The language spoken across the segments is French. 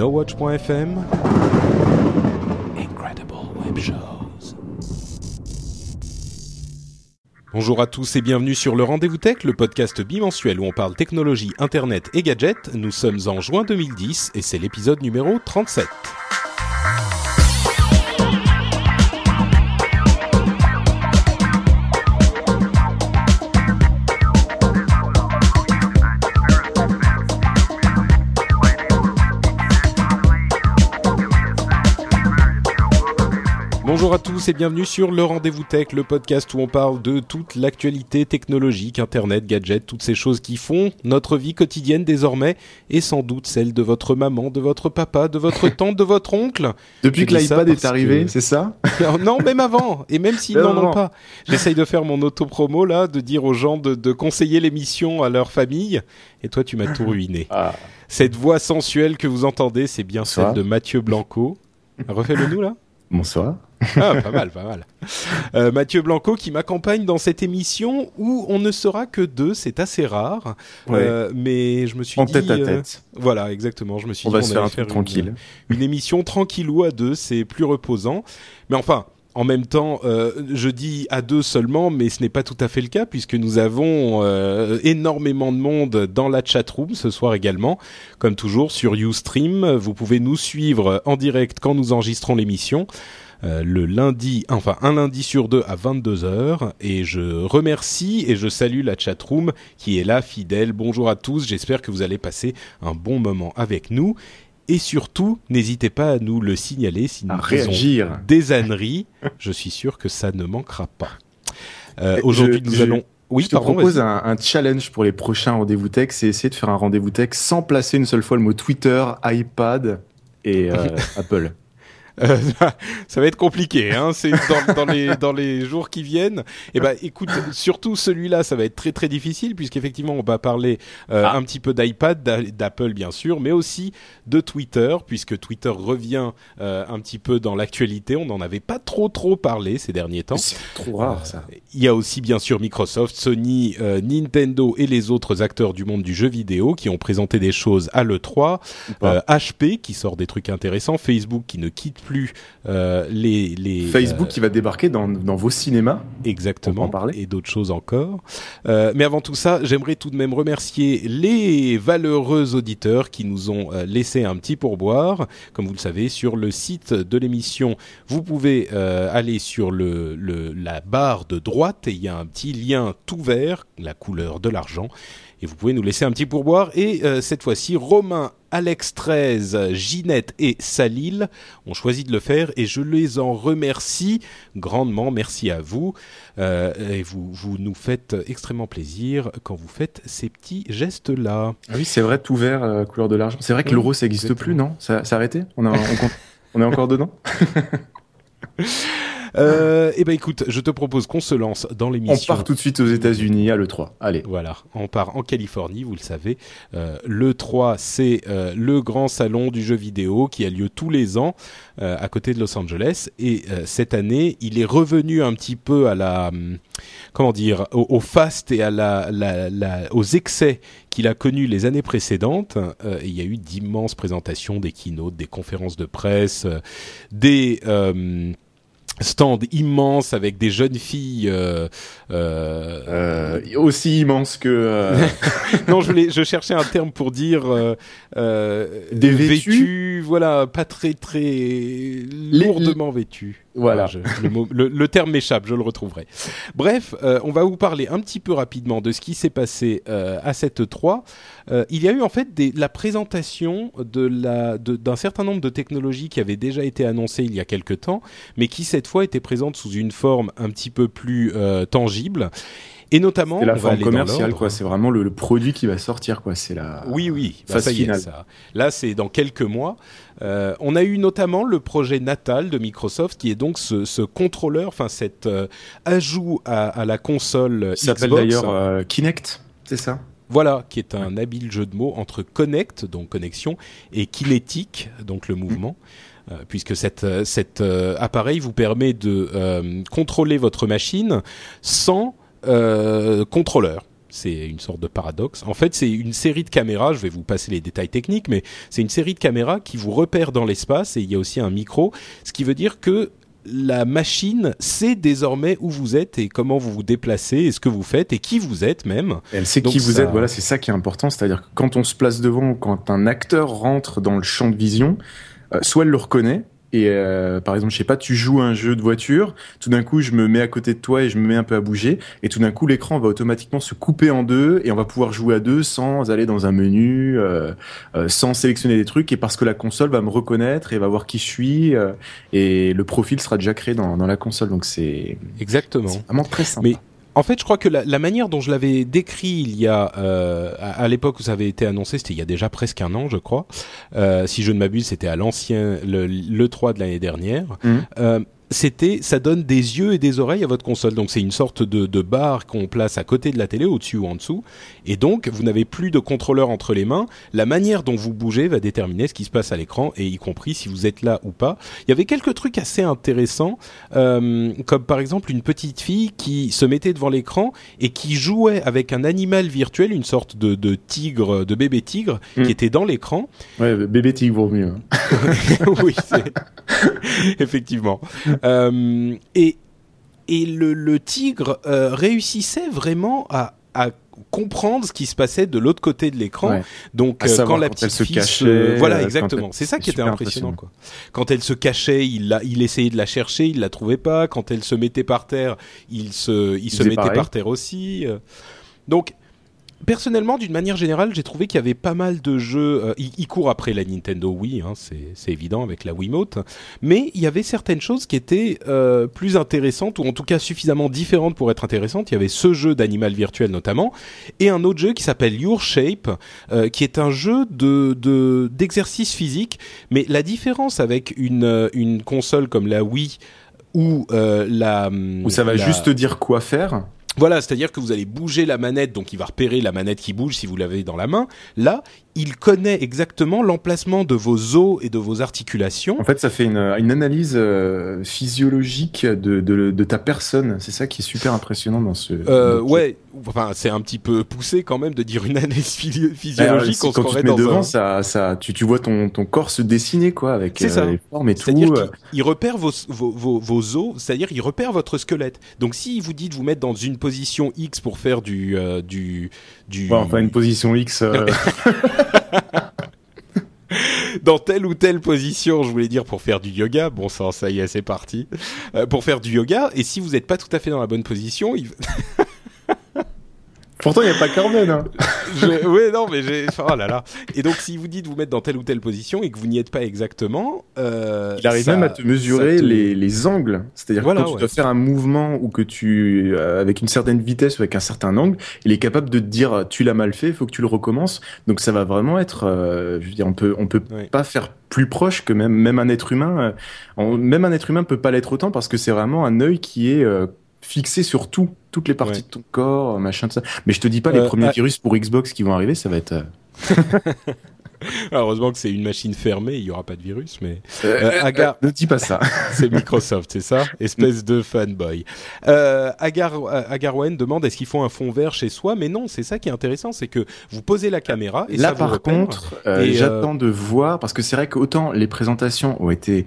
NoWatch.fm Incredible Web Shows Bonjour à tous et bienvenue sur le Rendez-vous Tech, le podcast bimensuel où on parle technologie, internet et gadgets. Nous sommes en juin 2010 et c'est l'épisode numéro 37. Bonjour à tous et bienvenue sur le Rendez-vous Tech, le podcast où on parle de toute l'actualité technologique, internet, gadgets, toutes ces choses qui font notre vie quotidienne désormais et sans doute celle de votre maman, de votre papa, de votre tante, de votre oncle. Depuis que l'iPad est arrivé, que- c'est ça non, même avant, et même s'ils n'en ont pas. J'essaye de faire mon auto-promo là, de dire aux gens de, de conseiller l'émission à leur famille, et toi tu m'as tout ruiné. Ah. Cette voix sensuelle que vous entendez, c'est bien Bonsoir. celle de Mathieu Blanco. Refais-le nous là Bonsoir. Ah, pas mal, pas mal. Euh, Mathieu Blanco qui m'accompagne dans cette émission où on ne sera que deux, c'est assez rare. Ouais. Euh, mais je me suis en dit, tête à euh, tête. voilà, exactement. Je me suis On dit, va se faire un truc une- tranquille. Une, émission tranquillou à deux, c'est plus reposant. Mais enfin. En même temps, euh, je dis à deux seulement, mais ce n'est pas tout à fait le cas puisque nous avons euh, énormément de monde dans la chatroom ce soir également. Comme toujours sur Ustream, vous pouvez nous suivre en direct quand nous enregistrons l'émission. Euh, le lundi, enfin un lundi sur deux à 22h. Et je remercie et je salue la chatroom qui est là, fidèle. Bonjour à tous, j'espère que vous allez passer un bon moment avec nous. Et surtout, n'hésitez pas à nous le signaler si nous réagir. des âneries. je suis sûr que ça ne manquera pas. Euh, Aujourd'hui, nous je- allons... Oui, je te pardon, propose un challenge pour les prochains rendez-vous tech, c'est essayer de faire un rendez-vous tech sans placer une seule fois le mot Twitter, iPad et euh, Apple. Euh, ça va être compliqué, hein. C'est dans, dans les dans les jours qui viennent. Et ben, écoute, surtout celui-là, ça va être très très difficile puisqu'effectivement, on va parler euh, Ah. un petit peu d'iPad, d'a- d'Apple bien sûr, mais aussi de Twitter puisque Twitter revient euh, un petit peu dans l'actualité. On n'en avait pas trop trop parlé ces derniers temps. C'est trop rare ça. Il y a aussi bien sûr Microsoft, Sony, Nintendo et les autres acteurs du monde du jeu vidéo qui ont présenté des choses à l'E3. Ou pas. Euh, HP qui sort des trucs intéressants, Facebook qui ne quitte plus euh, les, les Facebook euh, qui va débarquer dans, dans vos cinémas. On exactement peut en parler et d'autres choses encore. Euh, mais avant tout ça, j'aimerais tout de même remercier les valeureux auditeurs qui nous ont laissé un petit pourboire. Comme vous le savez, sur le site de l'émission, vous pouvez aller sur le, le- la barre de droite et il y a un petit lien tout vert, la couleur de l'argent. Et vous pouvez nous laisser un petit pourboire. Et euh, cette fois-ci, Romain, Alex 13, Ginette et Salil ont choisi de le faire et je les en remercie grandement. Merci à vous. Euh, et vous, vous nous faites extrêmement plaisir quand vous faites ces petits gestes-là. Ah oui, c'est vrai, tout vert, euh, couleur de l'argent. C'est vrai que l'euro, ça n'existe plus, non? Ça ça a arrêté? On, a- on est encore dedans? Euh, et ben écoute, je te propose qu'on se lance dans On l'émission. part tout de suite aux États-Unis à l'E3. Allez. Voilà, on part en Californie, vous le savez. Euh, le 3, c'est euh, le grand salon du jeu vidéo qui a lieu tous les ans à côté de Los Angeles. Et cette année, il est revenu un petit peu à la, hum, comment dire, au, au fast et à la, la, la- aux excès qu'il a connus les années précédentes. Euh, il y a eu d'immenses présentations, des keynotes, des conférences de presse, euh, des euh, stands immenses avec des jeunes filles. euh, euh, Euh, aussi immense que euh, non, je voulais, je cherchais un terme pour dire euh, euh, Des vêtus vêtus, voilà, pas très très lourdement vêtus. Voilà. je- le, terme m'échappe, je le retrouverai. Bref, euh, on va vous parler un petit peu rapidement de ce qui s'est passé euh, à cette 3. Euh, il y a eu en fait la présentation d'un certain nombre de technologies qui avaient déjà été annoncées il y a quelque temps, mais qui cette fois étaient présentes sous une forme un petit peu plus tangible. Et notamment, C'est la forme commerciale, quoi. C'est vraiment le, le produit qui va sortir, quoi. C'est la. Oui, oui, bah, phase ça y est, ça. Là, c'est dans quelques mois. Euh, on a eu notamment le projet natal de Microsoft, qui est donc ce, ce contrôleur, enfin cet euh, ajout à, à la console Ça s'appelle d'ailleurs euh, Kinect, c'est ça? Voilà, qui est un habile jeu de mots entre connect, donc connexion, et kinétique, donc le mouvement. Euh, puisque cet euh, cet euh, appareil vous permet de euh, contrôler votre machine sans euh, contrôleur. C'est une sorte de paradoxe. En fait, c'est une série de caméras. Je vais vous passer les détails techniques, mais c'est une série de caméras qui vous repère dans l'espace et il y a aussi un micro, ce qui veut dire que la machine sait désormais où vous êtes et comment vous vous déplacez et ce que vous faites et qui vous êtes même. Elle sait Donc qui vous êtes, voilà, c'est ça qui est important. C'est-à-dire que quand on se place devant, ou quand un acteur rentre dans le champ de vision, euh, soit elle le reconnaît, et euh, par exemple, je sais pas, tu joues à un jeu de voiture, tout d'un coup, je me mets à côté de toi et je me mets un peu à bouger, et tout d'un coup, l'écran va automatiquement se couper en deux, et on va pouvoir jouer à deux sans aller dans un menu, euh, euh, sans sélectionner des trucs, et parce que la console va me reconnaître et va voir qui je suis, euh, et le profil sera déjà créé dans, dans la console. Donc c'est Exactement. vraiment très simple. Mais En fait, je crois que la, la manière dont je l'avais décrit il y a euh, à, à l'époque où ça avait été annoncé, c'était il y a déjà presque un an, je crois. Euh, si je ne m'abuse, c'était à l'ancien le, le 3 de l'année dernière. Mhm. C'était, ça donne des yeux et des oreilles à votre console. Donc c'est une sorte de, de barre qu'on place à côté de la télé, au-dessus ou en dessous. Et donc vous n'avez plus de contrôleur entre les mains. La manière dont vous bougez va déterminer ce qui se passe à l'écran et y compris si vous êtes là ou pas. Il y avait quelques trucs assez intéressants, euh, comme par exemple une petite fille qui se mettait devant l'écran et qui jouait avec un animal virtuel, une sorte de, de tigre, de bébé tigre, Mm. qui était dans l'écran. Ouais, bébé tigre vaut mieux. hein. oui, c'est- effectivement. Euh, et et le, le tigre euh, réussissait vraiment à, à comprendre ce qui se passait de l'autre côté de l'écran. Ouais. Donc euh, quand la quand petite elle se fille cachait, se- voilà euh, exactement, c'est ça qui était impressionnant impressionnant. quoi. Quand elle se cachait, il la, il essayait de la chercher, il la trouvait pas. Quand elle se mettait par terre, il se il se faisait mettait pareil. par terre aussi. Donc personnellement, d'une manière générale, j'ai trouvé qu'il y avait pas mal de jeux. euh, il, il court après la Nintendo Wii, hein, c'est évident avec la Wiimote, mais il y avait certaines choses qui étaient euh, plus intéressantes ou en tout cas suffisamment différentes pour être intéressantes. Il y avait ce jeu d'animal virtuel notamment et un autre jeu qui s'appelle Your Shape, euh, qui est un jeu de de- d'exercice physique. Mais la différence avec une euh, une console comme la Wii ou euh, la Où ça va la- juste te dire quoi faire. Voilà, c'est-à-dire que vous allez bouger la manette, donc il va repérer la manette qui bouge si vous l'avez dans la main. Là, il connaît exactement l'emplacement de vos os et de vos articulations. En fait, ça fait une, une analyse euh, physiologique de, de, de ta personne. C'est ça qui est super impressionnant dans ce. Euh, ouais, enfin c'est un petit peu poussé quand même de dire une analyse Alors, physiologique. on se quand tu te mets devant, un- ça, ça, tu, tu vois ton, ton corps se dessiner quoi, avec C'est ça. les formes et tout. C'est-à-dire euh, qu'il il repère vos, vos, vos, vos os, c'est-à-dire il repère votre squelette. Donc s'il vous dit de vous mettre dans une position X pour faire du euh, du du ouais, enfin, une position X. dans telle ou telle position, je voulais dire pour faire du yoga. Bon sang, ça y est, c'est parti. Euh, pour faire du yoga, et si vous n'êtes pas tout à fait dans la bonne position, il... Pourtant, il n'y a pas Corben. Hein. je... ouais, non, mais j'ai, oh là là. Et donc, si vous dit de vous mettre dans telle ou telle position et que vous n'y êtes pas exactement, euh, Il arrive ça- même à te mesurer te- les, les angles. C'est-à-dire Voilà, que quand ouais. tu dois faire un mouvement ou que tu, euh, avec une certaine vitesse ou avec un certain angle, il est capable de te dire tu l'as mal fait, il faut que tu le recommences. Donc ça va vraiment être, euh, je veux dire, on peut, on peut Ouais. pas faire plus proche que même, même un être humain. euh, on- même un être humain peut pas l'être autant parce que c'est vraiment un œil qui est euh, fixé sur tout, toutes les parties Ouais. de ton corps, machin de ça. Mais je te dis pas les Euh, premiers ah. virus pour Xbox qui vont arriver, ça va être. euh, Heureusement que c'est une machine fermée, il y aura pas de virus, mais euh, Agar- ne dis pas ça. c'est Microsoft, c'est ça? Espèce de fanboy. Euh, Agar, Agarwen demande est-ce qu'il faut un fond vert chez soi? Mais non, c'est ça qui est intéressant, c'est que vous posez la caméra et Là, ça vous par repère. contre, Et, j'attends de voir parce que c'est vrai qu'autant les présentations ont été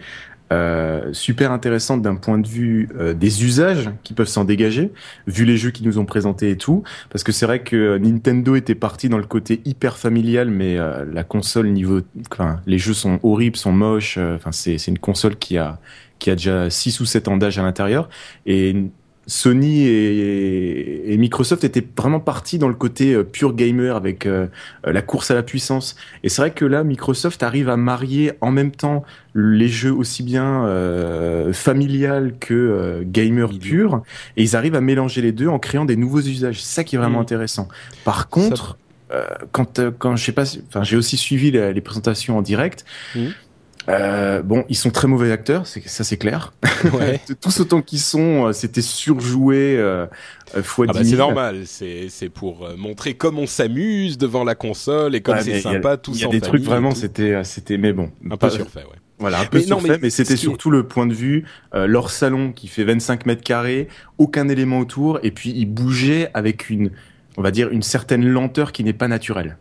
euh, super intéressantes d'un point de vue euh, des usages qui peuvent s'en dégager, vu les jeux qu'ils nous ont présentés et tout. Parce que c'est vrai que Nintendo était parti dans le côté hyper familial, mais euh, la console niveau, enfin, les jeux sont horribles, sont moches. Enfin, c'est c'est une console qui a qui a déjà 6 ou 7 ans d'âge à l'intérieur et Sony et, Microsoft étaient vraiment partis dans le côté euh, pure gamer avec euh, la course à la puissance. Et c'est vrai que là, Microsoft arrive à marier en même temps les jeux aussi bien euh, familial que euh, gamer pur, et ils arrivent à mélanger les deux en créant des nouveaux usages. C'est ça qui est vraiment mm. intéressant. Par contre, quand quand je sais pas, enfin j'ai aussi suivi les, présentations en direct. Mm. Euh, bon, ils sont très mauvais acteurs, c'est ça c'est clair. Ouais. Tous autant qu'ils sont, euh, c'était surjoué euh, euh fois ah bah C'est normal, c'est pour montrer comme on s'amuse devant la console et comme c'est sympa, tout ça. Il y a des trucs vraiment, c'était c'était mais bon, un peu surfait, ouais. Voilà, un peu mais surfait, mais, c'était surtout le point de vue leur salon qui fait 25 mètres carrés, aucun élément autour, et puis ils bougeaient avec une, on va dire, une certaine lenteur qui n'est pas naturelle.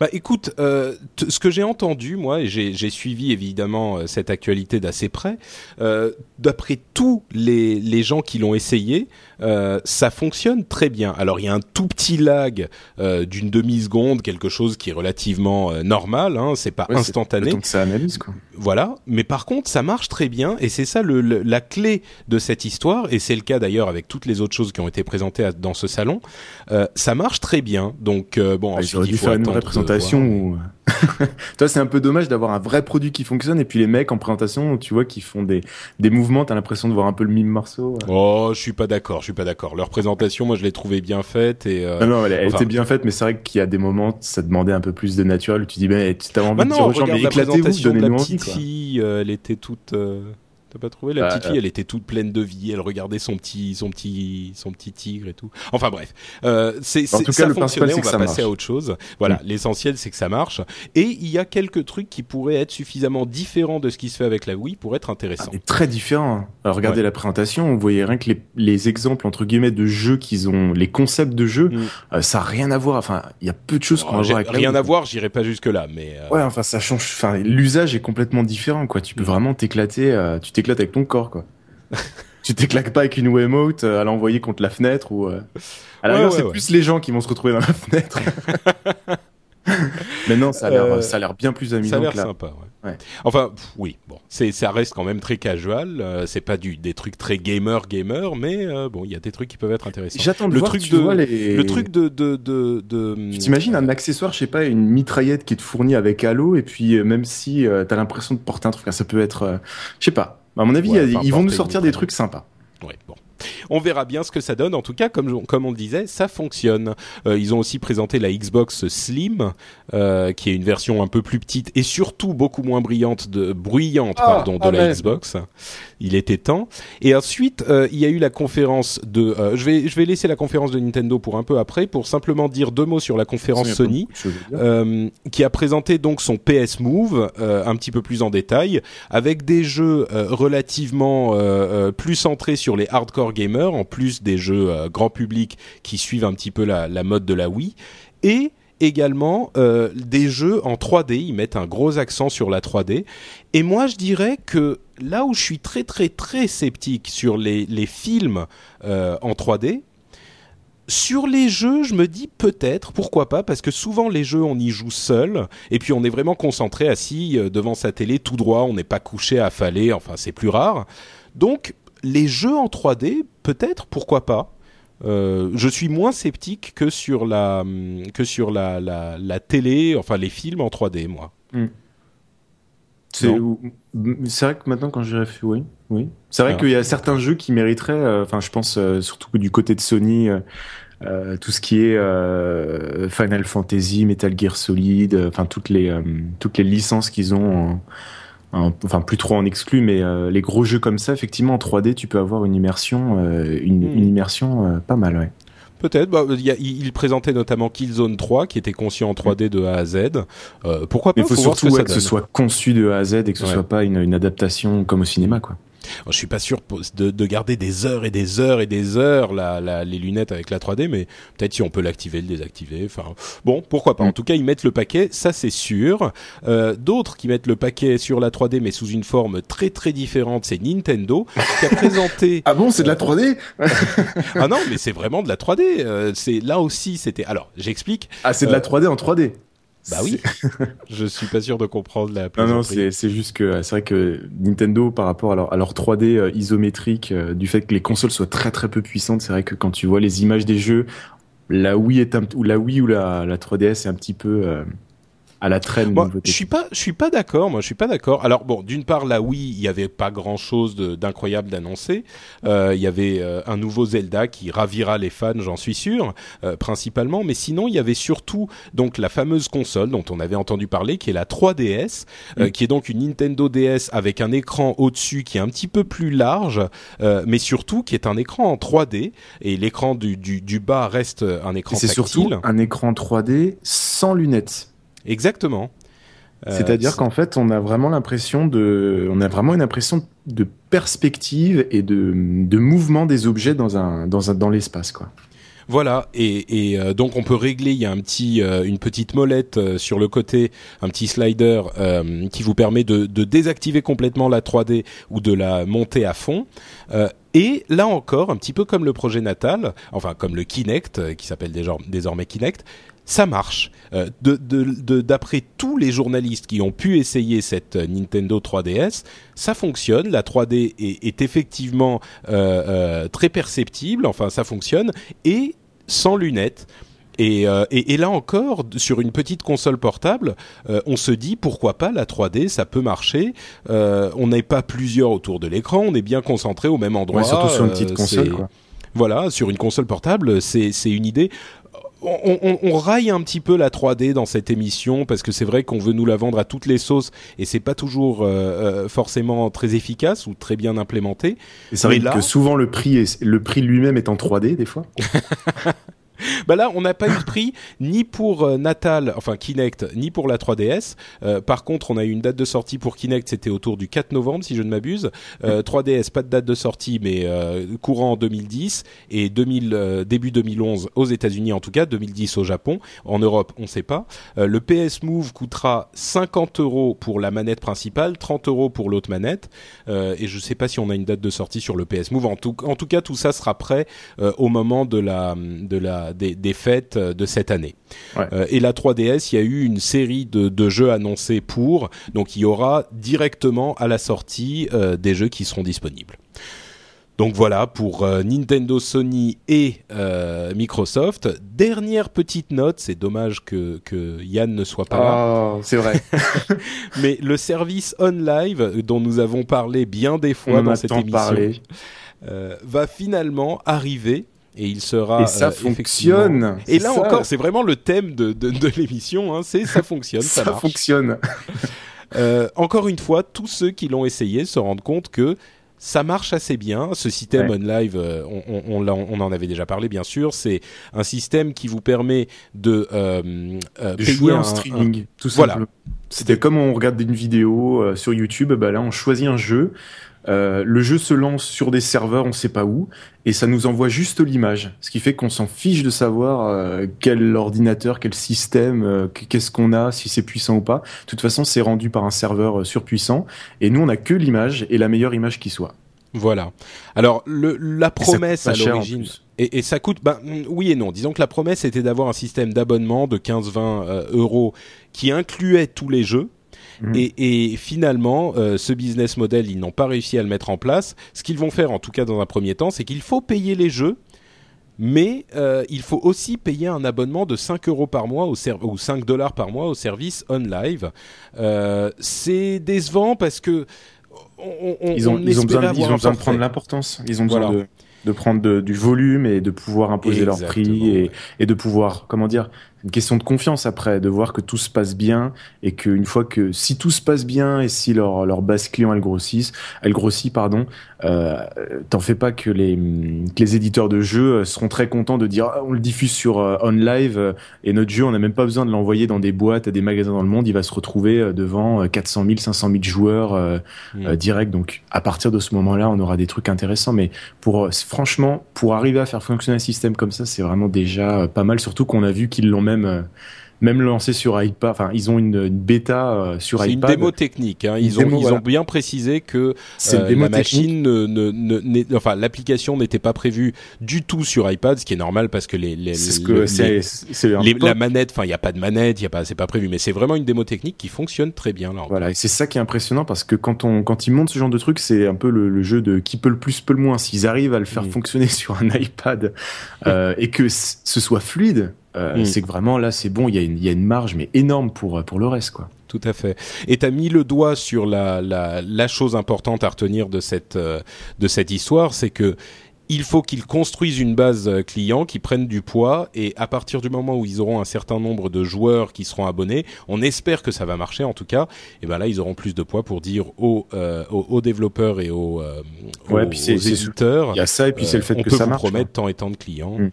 Bah écoute, euh, ce que j'ai entendu, moi, et j'ai suivi évidemment euh, cette actualité d'assez près, euh, d'après tous les, les gens qui l'ont essayé, euh, ça fonctionne très bien. Alors il y a un tout petit lag euh, d'une demi seconde, quelque chose qui est relativement euh, normal, hein, c'est pas instantané. Donc ça analyse quoi. Voilà, mais par contre ça marche très bien et c'est ça le, la clé de cette histoire et c'est le cas d'ailleurs avec toutes les autres choses qui ont été présentées dans ce salon. ça marche très bien, donc bon. Ah, ensuite, il faut faire une représentation où Toi, c'est un peu dommage d'avoir un vrai produit qui fonctionne et puis les mecs en présentation, tu vois, qui font des, des mouvements, t'as l'impression de voir un peu le mime morceau. Oh, je suis pas d'accord, je suis pas d'accord. Leur présentation, moi, je l'ai trouvée bien faite et. Euh... Non, non, elle, était bien faite, mais c'est vrai qu'il y a des moments, ça demandait un peu plus de naturel tu dis, ben, tu t'as envie bah de dire aux gens, mais éclatez-vous, donnez-nous envie. Fille, euh, elle était toute. Euh, pas trouvé la bah, petite fille Elle était toute pleine de vie. Elle regardait son petit, son petit, son petit tigre et tout. Enfin bref, euh, c'est en tout cas le fonctionnait. On va passer à autre chose. Voilà, mm. l'essentiel c'est que ça marche. Et il y a quelques trucs qui pourraient être suffisamment différents de ce qui se fait avec la Wii pour être intéressants. Ah, très différents. Alors regardez la présentation, vous voyez rien que les, les, exemples entre guillemets de jeux qu'ils ont, les concepts de jeux, mm. euh, ça a rien à voir. Enfin, il y a peu de choses qu'on va voir avec Rien à voir, j'irai pas jusque là, mais. Euh, ouais, enfin ça change. Enfin, l'usage est complètement différent, quoi. Tu peux mm. vraiment t'éclater. Euh, tu t'éclates avec ton corps, quoi. tu t'éclaques pas avec une Wiimote euh, à l'envoyer contre la fenêtre ou. Euh... À c'est plus les gens qui vont se retrouver dans la fenêtre. Mais non, ça a l'air, euh, ça a l'air bien plus amusant. Ça a l'air sympa, ouais. Enfin, oui, bon, c'est, ça reste quand même très casual. Euh, c'est pas du des trucs très gamer gamer, mais euh, bon, il y a des trucs qui peuvent être intéressants. J'attends de le voir, truc tu de, vois les... le truc de de de. de tu t'imagines un accessoire, je sais pas, une mitraillette qui est fournie avec Halo, et puis même si t'as l'impression de porter un truc, ça peut être, je sais pas. À mon avis, ils vont nous sortir des trucs sympas. Ouais, bon. On verra bien ce que ça donne. En tout cas, comme, comme on le disait, ça fonctionne. Euh, ils ont aussi présenté la Xbox Slim, euh, qui est une version un peu plus petite et surtout beaucoup moins brillante de, bruyante ah, pardon, de la Xbox. Il était temps. Et ensuite, euh, il y a eu la conférence de. je vais je vais laisser la conférence de Nintendo pour un peu après, pour simplement dire deux mots sur la conférence Sony, qui a présenté donc son PS Move un petit peu plus en détail, avec des jeux relativement plus centrés sur les hardcore gamers, en plus des jeux euh, grand public qui suivent un petit peu la, mode de la Wii, et également euh, des jeux en 3D. Ils mettent un gros accent sur la 3D. Et moi, je dirais que là où je suis très très très sceptique sur les, films euh, en 3D, sur les jeux, je me dis peut-être, pourquoi pas, parce que souvent les jeux, on y joue seul, et puis on est vraiment concentré, assis devant sa télé, tout droit, on n'est pas couché, affalé, enfin c'est plus rare. Donc les jeux en 3D, peut-être, pourquoi pas. Euh, je suis moins sceptique que sur la que sur la, la, télé, enfin les films en 3D, moi. Hmm. C'est vrai que maintenant quand j'y réfléchis, oui, oui. C'est vrai qu'il y a certains jeux qui mériteraient, euh, enfin je pense euh, surtout du côté de Sony, tout ce qui est Final Fantasy, Metal Gear Solid, enfin toutes les toutes les licences qu'ils ont enfin plus trop en exclu, mais euh, les gros jeux comme ça, effectivement, en 3D, tu peux avoir une immersion, euh, une, hmm. immersion euh, pas mal, ouais. Peut-être. Bah, il, présentait notamment Killzone 3 qui était conçu en 3D de A à Z. pourquoi pas Il faut, surtout que, ce soit conçu de A à Z et que ce soit pas une, une adaptation comme au cinéma, quoi. Je suis pas sûr de, de, garder des heures et des heures et des heures la, la, les lunettes avec la 3D, mais peut-être si on peut l'activer, le désactiver. Enfin, bon, pourquoi pas. En mm. tout cas, ils mettent le paquet, ça c'est sûr. Euh, D'autres qui mettent le paquet sur la 3D, mais sous une forme très très différente, c'est Nintendo qui a présenté. ah bon, c'est de la 3D Ah non, mais c'est vraiment de la 3D. Euh, c'est là aussi, c'était. Alors, j'explique. Ah, c'est de la 3D euh, en 3D. Bah oui. je suis pas sûr de comprendre la. Non, non, c'est c'est juste que c'est vrai que Nintendo par rapport à leur, à leur 3D euh, isométrique, euh, du fait que les consoles soient très très peu puissantes, c'est vrai que quand tu vois les images des jeux, la Wii est un, ou la Wii ou la, la 3DS est un petit peu euh, à la traîne. Moi, je suis pas, je suis pas d'accord. Moi, je suis pas d'accord. Alors bon, d'une part, là, oui, il y avait pas grand chose d'incroyable d'annoncer. Euh, il y avait euh, un nouveau Zelda qui ravira les fans, j'en suis sûr, euh, principalement. Mais sinon, il y avait surtout donc la fameuse console dont on avait entendu parler, qui est la 3DS, euh, mm. qui est donc une Nintendo DS avec un écran au-dessus qui est un petit peu plus large, mais surtout qui est un écran en 3D. Et l'écran du, du, du, bas reste un écran tactile. C'est surtout un écran 3D sans lunettes. Exactement. Euh, C'est-à-dire qu'en fait, on a vraiment l'impression de, on a vraiment une impression de perspective et de, de mouvement des objets dans un, dans un, dans l'espace, quoi. Voilà, et, et euh, donc on peut régler. Il y a un petit, euh, une petite molette euh, sur le côté, un petit slider qui vous permet de, de, désactiver complètement la 3D ou de la monter à fond. et là encore, un petit peu comme le projet natal, enfin comme le Kinect, qui s'appelle désormais Kinect, ça marche. Euh, D'après tous les journalistes qui ont pu essayer cette Nintendo 3DS, ça fonctionne. La 3D est, est effectivement euh, euh, très perceptible. Enfin, ça fonctionne et sans lunettes. Et, euh, et, et, là encore, sur une petite console portable, euh, on se dit pourquoi pas la 3D, ça peut marcher. Euh, on n'est pas plusieurs autour de l'écran, on est bien concentré au même endroit. Ouais, surtout sur une petite console. Quoi. Voilà, sur une console portable, c'est une idée on, on, on, raille un petit peu la 3D dans cette émission parce que c'est vrai qu'on veut nous la vendre à toutes les sauces et c'est pas toujours euh, euh forcément très efficace ou très bien implémenté. C'est vrai là... que souvent le prix est, le prix lui-même est en 3D des fois. bah là, on n'a pas eu de prix ni pour euh, Natal, enfin Kinect, ni pour la 3DS. Euh, par contre, on a eu une date de sortie pour Kinect, c'était autour du 4 novembre, si je ne m'abuse. Euh, 3DS, pas de date de sortie, mais euh, courant en 2010 et 2000, euh, début 2011 aux États-Unis, en tout cas 2010 au Japon. En Europe, on ne sait pas. Le PS Move coûtera 50 euros pour la manette principale, 30 euros pour l'autre manette. et je ne sais pas si on a une date de sortie sur le PS Move. En tout, en tout cas, tout ça sera prêt au moment de la de la des, des, fêtes de cette année. Ouais. Euh, et la 3DS, il y a eu une série de, de, jeux annoncés pour, donc il y aura directement à la sortie euh, des jeux qui seront disponibles. Donc voilà pour euh, Nintendo, Sony et euh, Microsoft. Dernière petite note, c'est dommage que, que Yann ne soit pas là. Oh, c'est vrai. Mais le service OnLive dont nous avons parlé bien des fois On dans cette émission euh, va finalement arriver et il sera et ça euh, fonctionne et là ça. encore c'est vraiment le thème de, de, de l'émission hein, c'est ça fonctionne ça, ça fonctionne euh, encore une fois tous ceux qui l'ont essayé se rendent compte que ça marche assez bien. Ce système ouais. on live, euh, on, on, on, en avait déjà parlé bien sûr. C'est un système qui vous permet de, euh, euh, de jouer en streaming, un... tout voilà. simplement. C'était comme on regarde une vidéo sur YouTube. Bah là, on choisit un jeu. Euh, le jeu se lance sur des serveurs, on sait pas où, et ça nous envoie juste l'image, ce qui fait qu'on s'en fiche de savoir euh, quel ordinateur, quel système, euh, qu'est-ce qu'on a, si c'est puissant ou pas. De toute façon, c'est rendu par un serveur surpuissant, et nous on a que l'image et la meilleure image qui soit. Voilà. Alors le, la promesse à l'origine. Et, et, ça coûte, ben, oui et non. Disons que la promesse était d'avoir un système d'abonnement de 15-20 euh, euros qui incluait tous les jeux. Mmh. Et, et, finalement, euh, ce business model, ils n'ont pas réussi à le mettre en place. Ce qu'ils vont faire, en tout cas dans un premier temps, c'est qu'il faut payer les jeux, mais euh, il faut aussi payer un abonnement de 5 euros par mois au ou 5 dollars par mois au service OnLive. Euh, c'est décevant parce que on, on, ils ont, ils ont besoin, ils ont besoin de prendre l'importance. Ils ont besoin de de prendre de, du volume et de pouvoir imposer Exactement. leur prix et, et, de pouvoir, comment dire, une question de confiance après, de voir que tout se passe bien et qu'une fois que si tout se passe bien et si leur, leur base client elle grossit, elle grossit pardon, euh, t'en fais pas que les, que les éditeurs de jeux seront très contents de dire ah, on le diffuse sur euh, on live euh, et notre jeu on n'a même pas besoin de l'envoyer dans des boîtes à des magasins dans le monde, il va se retrouver euh, devant 400 000, 500 000 joueurs euh, mmh. direct. Donc à partir de ce moment-là, on aura des trucs intéressants. Mais pour franchement, pour arriver à faire fonctionner un système comme ça, c'est vraiment déjà pas mal. Surtout qu'on a vu qu'ils l'ont même même lancé sur iPad. Enfin, ils ont une, une bêta euh, sur C'est iPad. une démo technique. Hein. Ils, Une ont, démo, ils voilà. ont bien précisé que C'est euh, la machine, ne, ne, ne- n'est- enfin l'application n'était pas prévue du tout sur iPad, ce qui est normal parce que les, les, C'est ce que les- c'est. C'est la manette, enfin il y a pas de manette, il a pas, c'est pas prévu, mais c'est vraiment une démo technique qui fonctionne très bien là. Voilà, et c'est ça qui est impressionnant parce que quand on quand ils montent ce genre de truc, c'est un peu le, le jeu de qui peut le plus peut le moins. S'ils arrivent à le faire Mm. fonctionner sur un iPad euh, et que ce soit fluide, euh, Mm. c'est que vraiment là c'est bon. Il y a une il y a une marge mais énorme pour pour le reste quoi. Tout à fait. Et tu as mis le doigt sur la, la, la chose importante à retenir de cette, euh, de cette histoire, c'est que il faut qu'ils construisent une base euh, client, qui prennent du poids, et à partir du moment où ils auront un certain nombre de joueurs qui seront abonnés, on espère que ça va marcher en tout cas, et ben là ils auront plus de poids pour dire aux, euh, aux, aux développeurs et aux, euh, Ouais, aux, puis c'est- aux c'est- éditeurs. Il y a ça et puis c'est le Euh, fait on que peut ça marche. promettre tant et tant de clients. Mm.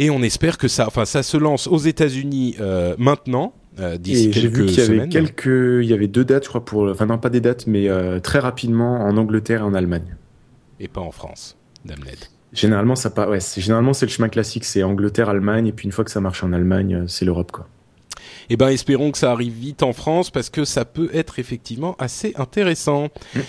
Et on espère que ça, enfin, ça se lance aux États-Unis euh, maintenant, euh, d'ici j'ai vu qu'il y avait semaines. quelques, il y avait deux dates, je crois, pour, enfin non pas des dates, mais euh, très rapidement en Angleterre et en Allemagne. et pas en France, Damned. Généralement, ça pas, ouais, généralement c'est le chemin classique, c'est Angleterre, Allemagne, et puis une fois que ça marche en Allemagne, euh, c'est l'Europe quoi. Eh ben, espérons que ça arrive vite en France parce que ça peut être effectivement assez intéressant. Mm.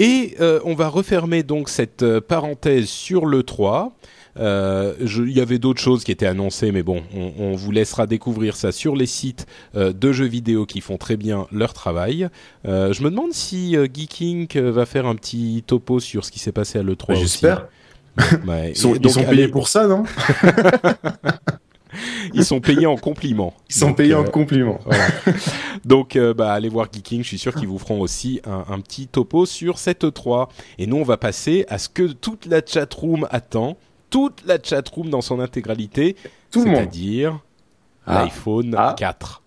Et euh, on va refermer donc cette parenthèse sur le 3. Euh, Il y avait d'autres choses qui étaient annoncées, mais bon, on, on vous laissera découvrir ça sur les sites euh, de jeux vidéo qui font très bien leur travail. Euh, je me demande si Geeking va faire un petit topo sur ce qui s'est passé à l'E3. Bah. J'espère. Ouais. Ils sont, ils allez, payés pour ça, non? Ils sont payés en compliments. Ils sont Donc, payés euh, en compliments. Voilà. Donc, euh, bah, allez voir Geeking. Je suis sûr qu'ils vous feront aussi un, un petit topo sur cette E3. Et nous, on va passer à ce que toute la chatroom attend. Toute la chatroom dans son intégralité. Tout le monde. C'est-à-dire Ah. l'iPhone Ah. 4.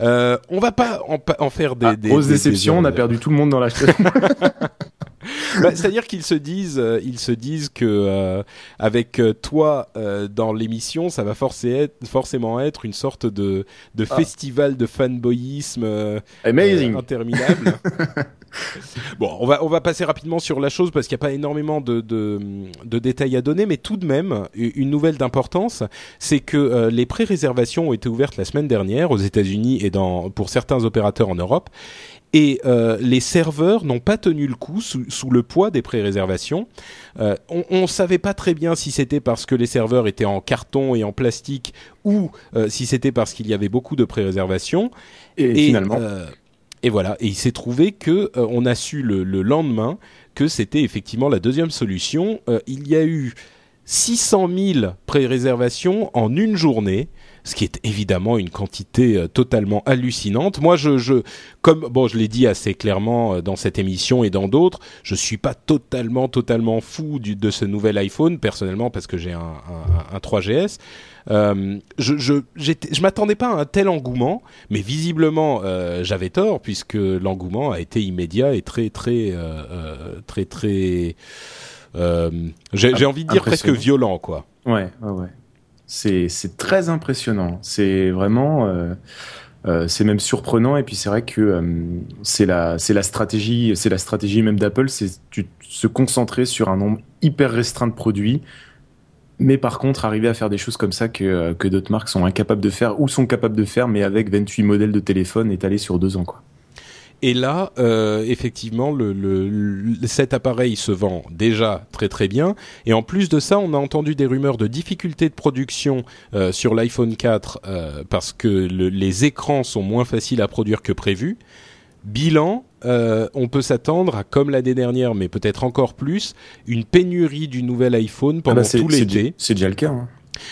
Euh, on va pas en, faire des, Ah, des grosse des- déception, des- on a perdu tout le monde dans la Bah, C'est-à-dire qu'ils se disent, euh, ils se disent que euh, avec euh, toi dans l'émission, ça va être- forcément être une sorte de, de Ah. festival de fanboyisme Amazing. interminable. bon, on va on va passer rapidement sur la chose parce qu'il n'y a pas énormément de, de de détails à donner, mais tout de même une nouvelle d'importance, c'est que euh, les pré-réservations ont été ouvertes la semaine dernière aux États-Unis et dans pour certains opérateurs en Europe. Et euh, les serveurs n'ont pas tenu le coup sous, sous le poids des pré-réservations. Euh, on ne savait pas très bien si c'était parce que les serveurs étaient en carton et en plastique ou si c'était parce qu'il y avait beaucoup de pré-réservations. Et, finalement, et voilà. Et il s'est trouvé que euh, on a su le, le lendemain que c'était effectivement la deuxième solution. Euh, il y a eu 600 000 pré-réservations en une journée, ce qui est évidemment une quantité euh, totalement hallucinante. Moi, je, comme bon, je l'ai dit assez clairement dans cette émission et dans d'autres, je suis pas totalement, totalement fou de ce nouvel iPhone personnellement parce que j'ai un 3GS. Euh, je je, m'attendais pas à un tel engouement, mais visiblement euh, j'avais tort puisque l'engouement a été immédiat et très très euh, très très j'ai envie de dire presque violent quoi. ouais, ouais, ouais. C'est c'est très impressionnant. C'est vraiment. euh, c'est même surprenant et puis c'est vrai que euh, c'est la c'est la stratégie c'est la stratégie même d'Apple c'est se concentrer sur un nombre hyper restreint de produits mais par contre arriver à faire des choses comme ça que euh, que d'autres marques sont incapables de faire ou sont capables de faire mais avec 28 modèles de téléphone étalés sur deux ans quoi Et là, euh, effectivement, cet appareil se vend déjà très très bien. Et en plus de ça, on a entendu des rumeurs de difficultés de production euh, sur l'iPhone 4 euh, parce que le- les écrans sont moins faciles à produire que prévu. Bilan, euh, on peut s'attendre à, comme l'année dernière, mais peut-être encore plus, une pénurie du nouvel iPhone pendant Ah bah, c'est- tout l'été. c'est déjà le cas hein.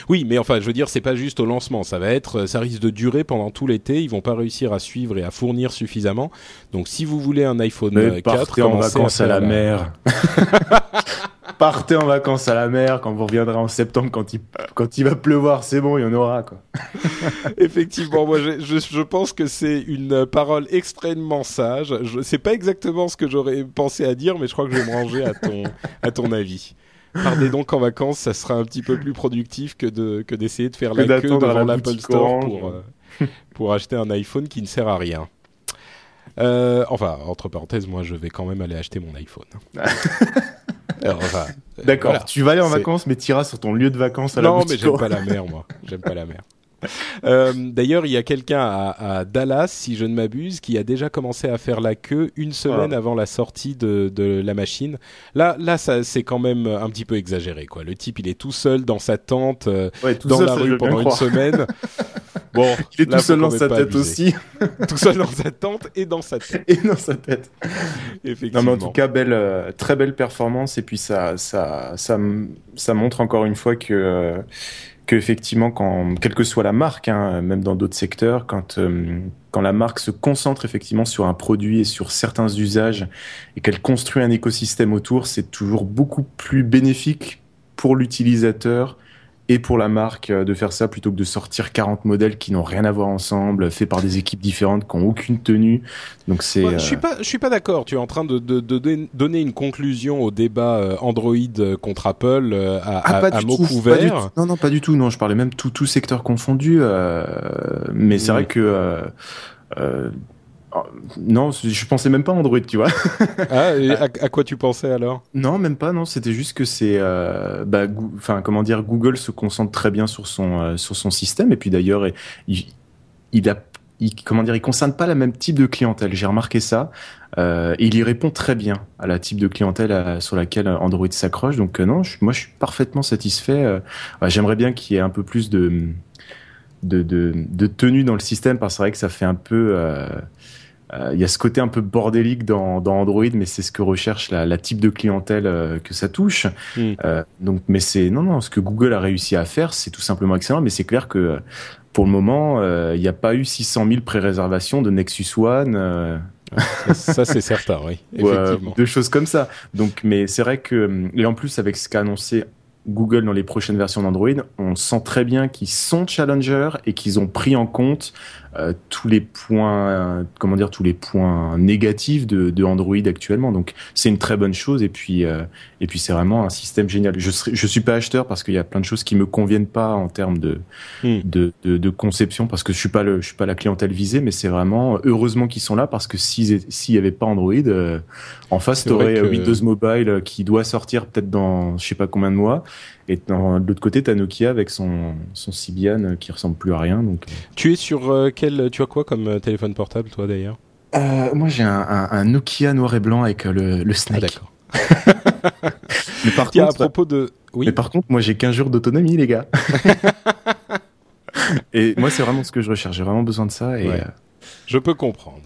Oui, mais enfin, je veux dire, c'est pas juste au lancement. Ça va être, ça risque de durer pendant tout l'été. Ils vont pas réussir à suivre et à fournir suffisamment. Donc, si vous voulez un iPhone Mais euh, 4, partez en vacances à, la mer. partez en vacances à la mer quand vous reviendrez en septembre quand il, quand il va pleuvoir, c'est bon, il y en aura quoi. Effectivement, moi, je, je, je pense que c'est une parole extrêmement sage. Je sais pas exactement ce que j'aurais pensé à dire, mais je crois que je vais me ranger à ton, à ton avis. Partez donc en vacances, ça sera un petit peu plus productif que de que d'essayer de faire Que la queue devant la l'Apple Store Orange. pour euh, pour acheter un iPhone qui ne sert à rien. Euh, enfin, entre parenthèses, moi, je vais quand même aller acheter mon iPhone. Enfin, euh, D'accord, voilà. tu vas aller en vacances, mais t'iras sur ton lieu de vacances à la Non, mais j'aime pas la mer, moi. J'aime pas la mer. Euh, D'ailleurs, il y a quelqu'un à, à, Dallas, si je ne m'abuse, qui a déjà commencé à faire la queue une semaine ah. avant la sortie de, de, la machine. Là, là, c'est quand même un petit peu exagéré, quoi. Le type, il est tout seul dans sa tente, euh, ouais, dans seul, la rue pendant une semaine. Bon, il est tout seul dans sa tête aussi. tout seul dans sa tente et dans sa tête. Et dans sa tête. Effectivement. Non, mais en tout cas, belle, euh, très belle performance. Et puis ça, ça, ça, ça montre encore une fois que, euh, que effectivement, quand, quelle que soit la marque, hein, même dans d'autres secteurs, quand, euh, quand la marque se concentre effectivement sur un produit et sur certains usages et qu'elle construit un écosystème autour, c'est toujours beaucoup plus bénéfique pour l'utilisateur et pour la marque euh, de faire ça plutôt que de sortir 40 modèles qui n'ont rien à voir ensemble, faits par des équipes différentes qui n'ont aucune tenue. Donc c'est. Ouais, Je suis pas, je suis pas d'accord. Tu es en train de, de, de, donner une conclusion au débat euh, Android contre Apple euh, à, ah, à, à mots couverts. Non, non, pas du tout. Non, je parlais même tout, tout secteur confondu. Euh, mais c'est oui. vrai que. Euh, non, je pensais même pas Android, tu vois. ah, et à, à, quoi tu pensais alors? Non, même pas. Non, c'était juste que c'est, euh, bah, enfin, comment dire, Google se concentre très bien sur son euh, sur son système et puis d'ailleurs, il, il a, il, comment dire, il concerne pas la même type de clientèle. J'ai remarqué ça. Euh, et il y répond très bien à la type de clientèle à, sur laquelle Android s'accroche. Donc non, je, moi je suis parfaitement satisfait. Bah, J'aimerais bien qu'il y ait un peu plus de de, de, de tenue dans le système parce que c'est vrai que ça fait un peu il euh, y a ce côté un peu bordélique dans, dans Android, mais c'est ce que recherche la, la type de clientèle euh, que ça touche. Mm. Euh, donc, mais c'est non, non, ce que Google a réussi à faire, c'est tout simplement excellent. Mais c'est clair que pour le moment, il n'y a pas eu 600 000 pré-réservations de Nexus One. ça, ça c'est certain, oui. Effectivement. De choses comme ça. Donc, mais c'est vrai que et en plus avec ce qu'a annoncé Google dans les prochaines versions d'Android, on sent très bien qu'ils sont challenger et qu'ils ont pris en compte euh, tous les points, euh, comment dire, tous les points négatifs de, de Android actuellement. Donc c'est une très bonne chose et puis euh, et puis c'est vraiment un système génial. Je serai, je suis pas acheteur parce qu'il y a plein de choses qui me conviennent pas en termes de mm. de, de, de, conception parce que je suis pas le je suis pas la clientèle visée, mais c'est vraiment heureusement qu'ils sont là parce que s'il s'il y avait pas Android euh, en face, t'aurais que... Windows Mobile qui doit sortir peut-être dans je sais pas combien de mois et de l'autre côté, t'as Nokia avec son, son Symbian qui ressemble plus à rien. Donc... Tu es sur euh, quel, tu as quoi comme euh, téléphone portable, toi d'ailleurs? Euh, Moi, j'ai un, un, un, Nokia noir et blanc avec le, le Snake. Ah, d'accord. mais par contre, à propos de, oui. Mais par contre, moi, j'ai 15 jours d'autonomie, les gars. et moi, c'est vraiment ce que je recherche. J'ai vraiment besoin de ça. Et ouais. Je peux comprendre.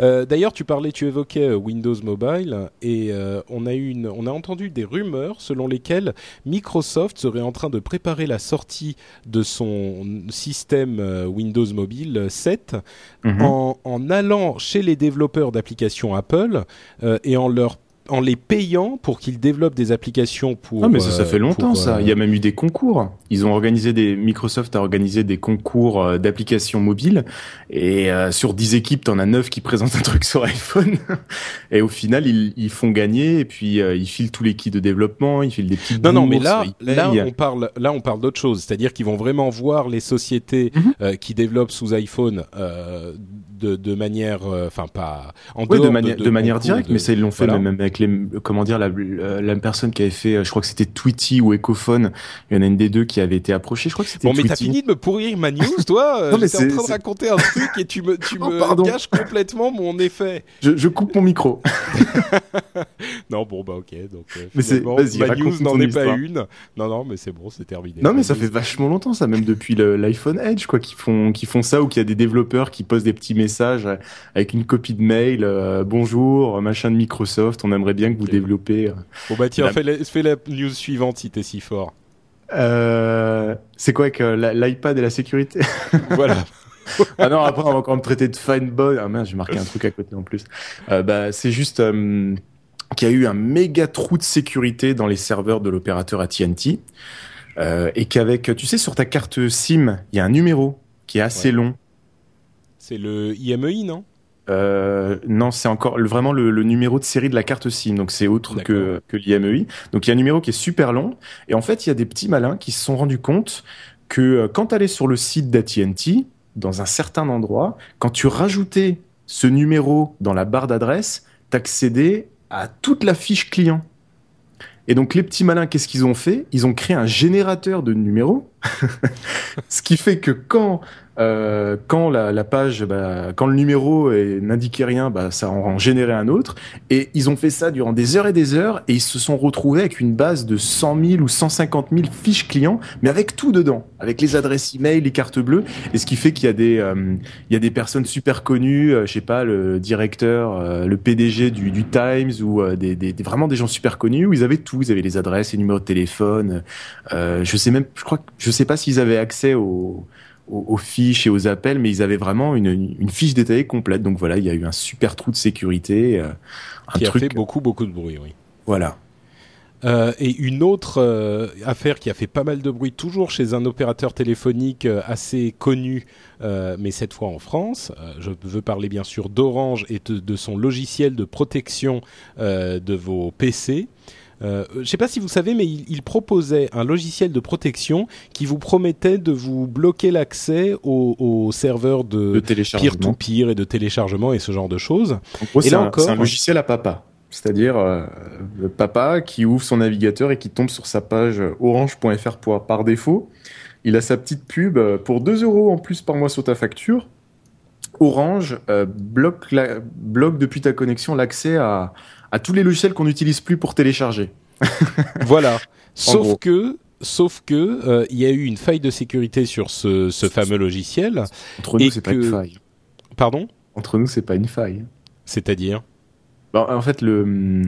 Euh, D'ailleurs, tu parlais, tu évoquais euh, Windows Mobile et euh, on a eu une, on a entendu des rumeurs selon lesquelles Microsoft serait en train de préparer la sortie de son système Windows Mobile 7 mm -hmm. en, en, allant chez les développeurs d'applications Apple euh, et en leur en les payant pour qu'ils développent des applications pour. Ah mais ça, ça fait longtemps pour, ça. Il y a même eu des concours. Ils ont organisé des Microsoft a organisé des concours euh, d'applications mobiles et euh, sur 10 équipes, t'en as 9 qui présentent un truc sur iPhone et au final ils, ils font gagner et puis euh, ils filent tous les kits de développement, ils filent des petites Non non, mais là là on parle là on parle d'autre chose, c'est-à-dire qu'ils vont vraiment voir les sociétés mm -hmm. qui développent sous iPhone de, de manière enfin pas en oui, de, mani de, de, manière directe, mais ça ils l'ont fait voilà. même avec les comment dire la, la personne qui avait fait je crois que c'était Tweety ou Ecophone. Il y en a une des deux qui avait été approchée je crois que c'était bon mais t'as fini de me pourrir ma news toi j'étais en train de raconter un truc et tu me tu oh, me gâches complètement mon effet. Je, je coupe mon micro. Non bon bah ok donc euh, mais c'est ma news n'en est pas une. Non non mais c'est bon c'est terminé. Non mais ça fait vachement longtemps ça même depuis l'iPhone Edge quoi qui font qui font ça ou qu'il y a des développeurs qui posent des petits messages avec une copie de mail euh, bonjour machin de Microsoft on aimerait bien que vous okay. développez. Bon bah tiens, la... fais, la, fais la news suivante si t'es si fort. Euh, c'est quoi avec euh, l'iPad et la sécurité Voilà. ah non, après on va encore me traiter de fine boy. Ah mince, j'ai marqué un truc à côté en plus. Euh, bah c'est juste euh, qu'il y a eu un méga trou de sécurité dans les serveurs de l'opérateur AT&T euh, et qu'avec, tu sais, sur ta carte SIM, il y a un numéro qui est assez ouais. long. C'est le IMEI, non? Euh, non, c'est encore le, vraiment le, le, numéro de série de la carte SIM, donc c'est autre que, que l'IMEI. Donc il y a un numéro qui est super long, et en fait il y a des petits malins qui se sont rendus compte que euh, quand tu allais sur le site d'AT&T, dans un certain endroit, quand tu rajoutais ce numéro dans la barre d'adresse, t'accédais à toute la fiche client. Et donc les petits malins, qu'est-ce qu'ils ont fait? Ils ont créé un générateur de numéros Ce qui fait que quand euh, quand la, page, bah, quand le numéro n'indiquait rien, bah, ça en générait un autre. Et ils ont fait ça durant des heures et des heures, et ils se sont retrouvés avec une base de 100 000 ou 150 000 fiches clients, mais avec tout dedans, avec les adresses email, les cartes bleues. Et ce qui fait qu'il y a des, euh, y a des personnes super connues, euh, je sais pas, le directeur, euh, le PDG du, Times ou des, vraiment des gens super connus où ils avaient tout, ils avaient les adresses, les numéros de téléphone. je sais même, je crois, je sais pas s'ils avaient accès aux aux, fiches et aux appels, mais ils avaient vraiment une, une, fiche détaillée complète. Donc voilà, il y a eu un super trou de sécurité. Euh, un qui a fait beaucoup, beaucoup de bruit, oui. Voilà. Euh, et une autre euh, affaire qui a fait pas mal de bruit, toujours chez un opérateur téléphonique euh, assez connu, mais cette fois en France. je veux parler bien sûr d'Orange et de, de, son logiciel de protection de vos PC. Euh, je ne sais pas si vous savez, mais il, proposait un logiciel de protection qui vous promettait de vous bloquer l'accès aux, serveurs de, peer-to-peer et de téléchargement et ce genre de choses. En gros, c'est un, un, logiciel à papa. C'est-à-dire euh, le papa qui ouvre son navigateur et qui tombe sur sa page orange.fr par défaut. Il a sa petite pub euh, pour 2 euros en plus par mois sur ta facture. Orange bloque, la, bloque depuis ta connexion l'accès à, à tous les logiciels qu'on n'utilise plus pour télécharger. voilà. Sauf que, sauf que, euh, il y a eu une faille de sécurité sur ce, ce fameux logiciel. Entre nous, c'est pas une faille. Pardon? Entre nous, c'est pas une faille. C'est-à-dire? En fait, le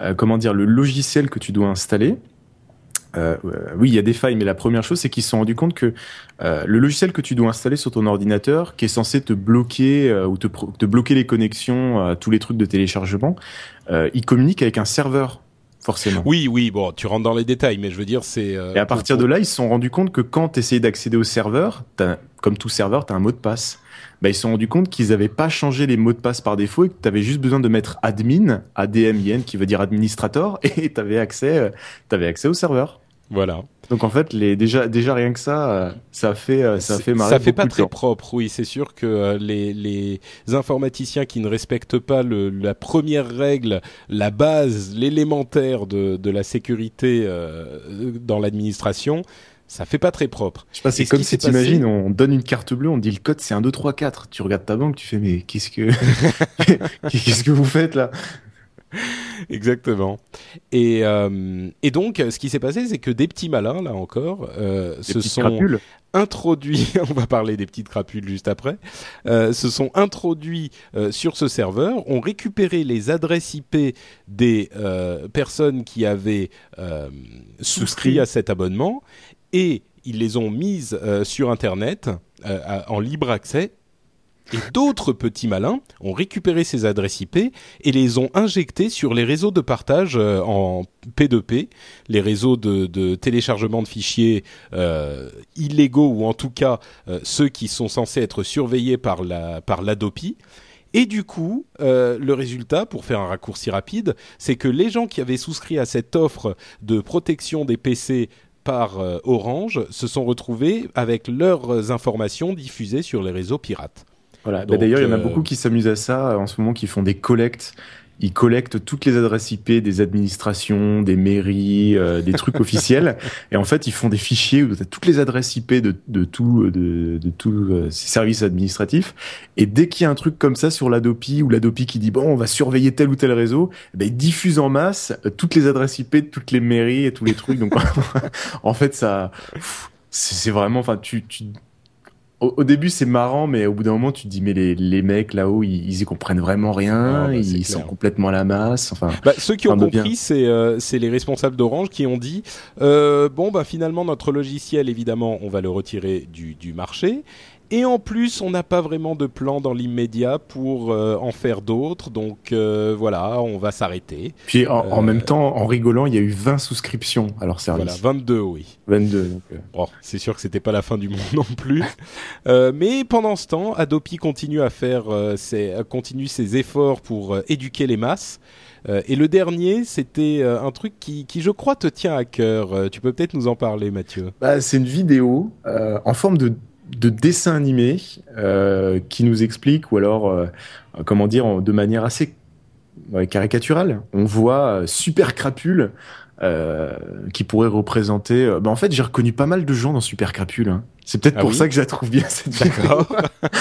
euh, comment dire, le logiciel que tu dois installer, euh, oui, il y a des failles, mais la première chose, c'est qu'ils se sont rendus compte que le logiciel que tu dois installer sur ton ordinateur, qui est censé te bloquer ou te, te, bloquer les connexions à tous les trucs de téléchargement, il communique avec un serveur, forcément. Oui, oui, bon, tu rentres dans les détails, mais je veux dire, c'est... Et à partir de là, ils se sont rendus compte que quand tu essayais d'accéder au serveur, comme tout serveur, tu as un mot de passe. Bah, ils se sont rendus compte qu'ils n'avaient pas changé les mots de passe par défaut et que tu avais juste besoin de mettre admin, ADMIN, qui veut dire administrator, et tu avais accès, avais accès au serveur. Voilà. Donc en fait, les, déjà, déjà rien que ça, euh, ça fait, euh, ça fait marrer. Ça fait pas très propre, oui. C'est sûr que euh, les, les informaticiens qui ne respectent pas le, la première règle, la base, l'élémentaire de, de la sécurité dans l'administration, ça fait pas très propre. Je sais pas, c'est comme si t'imagines, on donne une carte bleue, on dit le code c'est 1, 2, 3, 4. Tu regardes ta banque, tu fais mais qu'est-ce que, qu'est-ce que vous faites là? Exactement. Et, euh, et donc, ce qui s'est passé, c'est que des petits malins, là encore, euh, se sont introduits. on va parler des petites crapules juste après. Euh, se sont introduits sur ce serveur, ont récupéré les adresses IP des personnes qui avaient souscrit à cet abonnement et ils les ont mises sur Internet en libre accès et d'autres petits malins ont récupéré ces adresses IP et les ont injectées sur les réseaux de partage euh, en P2P, les réseaux de, téléchargement de fichiers euh, illégaux ou en tout cas euh, ceux qui sont censés être surveillés par la par l'Adopi. Et du coup, le résultat, pour faire un raccourci rapide, c'est que les gens qui avaient souscrit à cette offre de protection des PC par Orange se sont retrouvés avec leurs informations diffusées sur les réseaux pirates. Voilà. Bah, d'ailleurs, il y en a euh, beaucoup qui s'amusent à ça en ce moment, qui font des collectes ils collectent toutes les adresses IP des administrations, des mairies, euh, des trucs officiels, et en fait ils font des fichiers où tu as toutes les adresses IP de, de tout de, de tous euh, ces services administratifs, et dès qu'il y a un truc comme ça sur l'Adopi ou l'Adopi qui dit bon on va surveiller tel ou tel réseau, eh ben, ils diffusent en masse toutes les adresses IP de toutes les mairies et tous les trucs. Donc en fait ça c'est vraiment enfin tu, tu au, début, c'est marrant, mais au bout d'un moment, tu te dis, mais les, les mecs là-haut, ils, ils y comprennent vraiment rien, ah, bah, ils sont complètement à la masse. Enfin, bah, ceux qui ont compris, c'est euh, c'est les responsables d'Orange qui ont dit, euh, bon, bah finalement, notre logiciel, évidemment, on va le retirer du, du marché. Et en plus, on n'a pas vraiment de plan dans l'immédiat pour euh, en faire d'autres. Donc euh, voilà, on va s'arrêter. Puis en, même euh, temps, en rigolant, il y a eu 20 souscriptions à leur service. Voilà, 22, oui. 22. Donc, bon, c'est sûr que c'était pas la fin du monde non plus. mais pendant ce temps, Adopi continue à faire ses, continue ses efforts pour éduquer les masses. et le dernier, c'était un truc qui, qui, je crois, te tient à cœur. tu peux peut-être nous en parler, Mathieu? Bah, c'est une vidéo en forme de de dessins animés euh, qui nous expliquent, ou alors, euh, comment dire, de manière assez caricaturale. On voit euh, Super Crapule qui pourrait représenter. Bah en fait, j'ai reconnu pas mal de gens dans Super Crapule. Hein. C'est peut-être Ah pour oui. ça que je la trouve bien cette vidéo.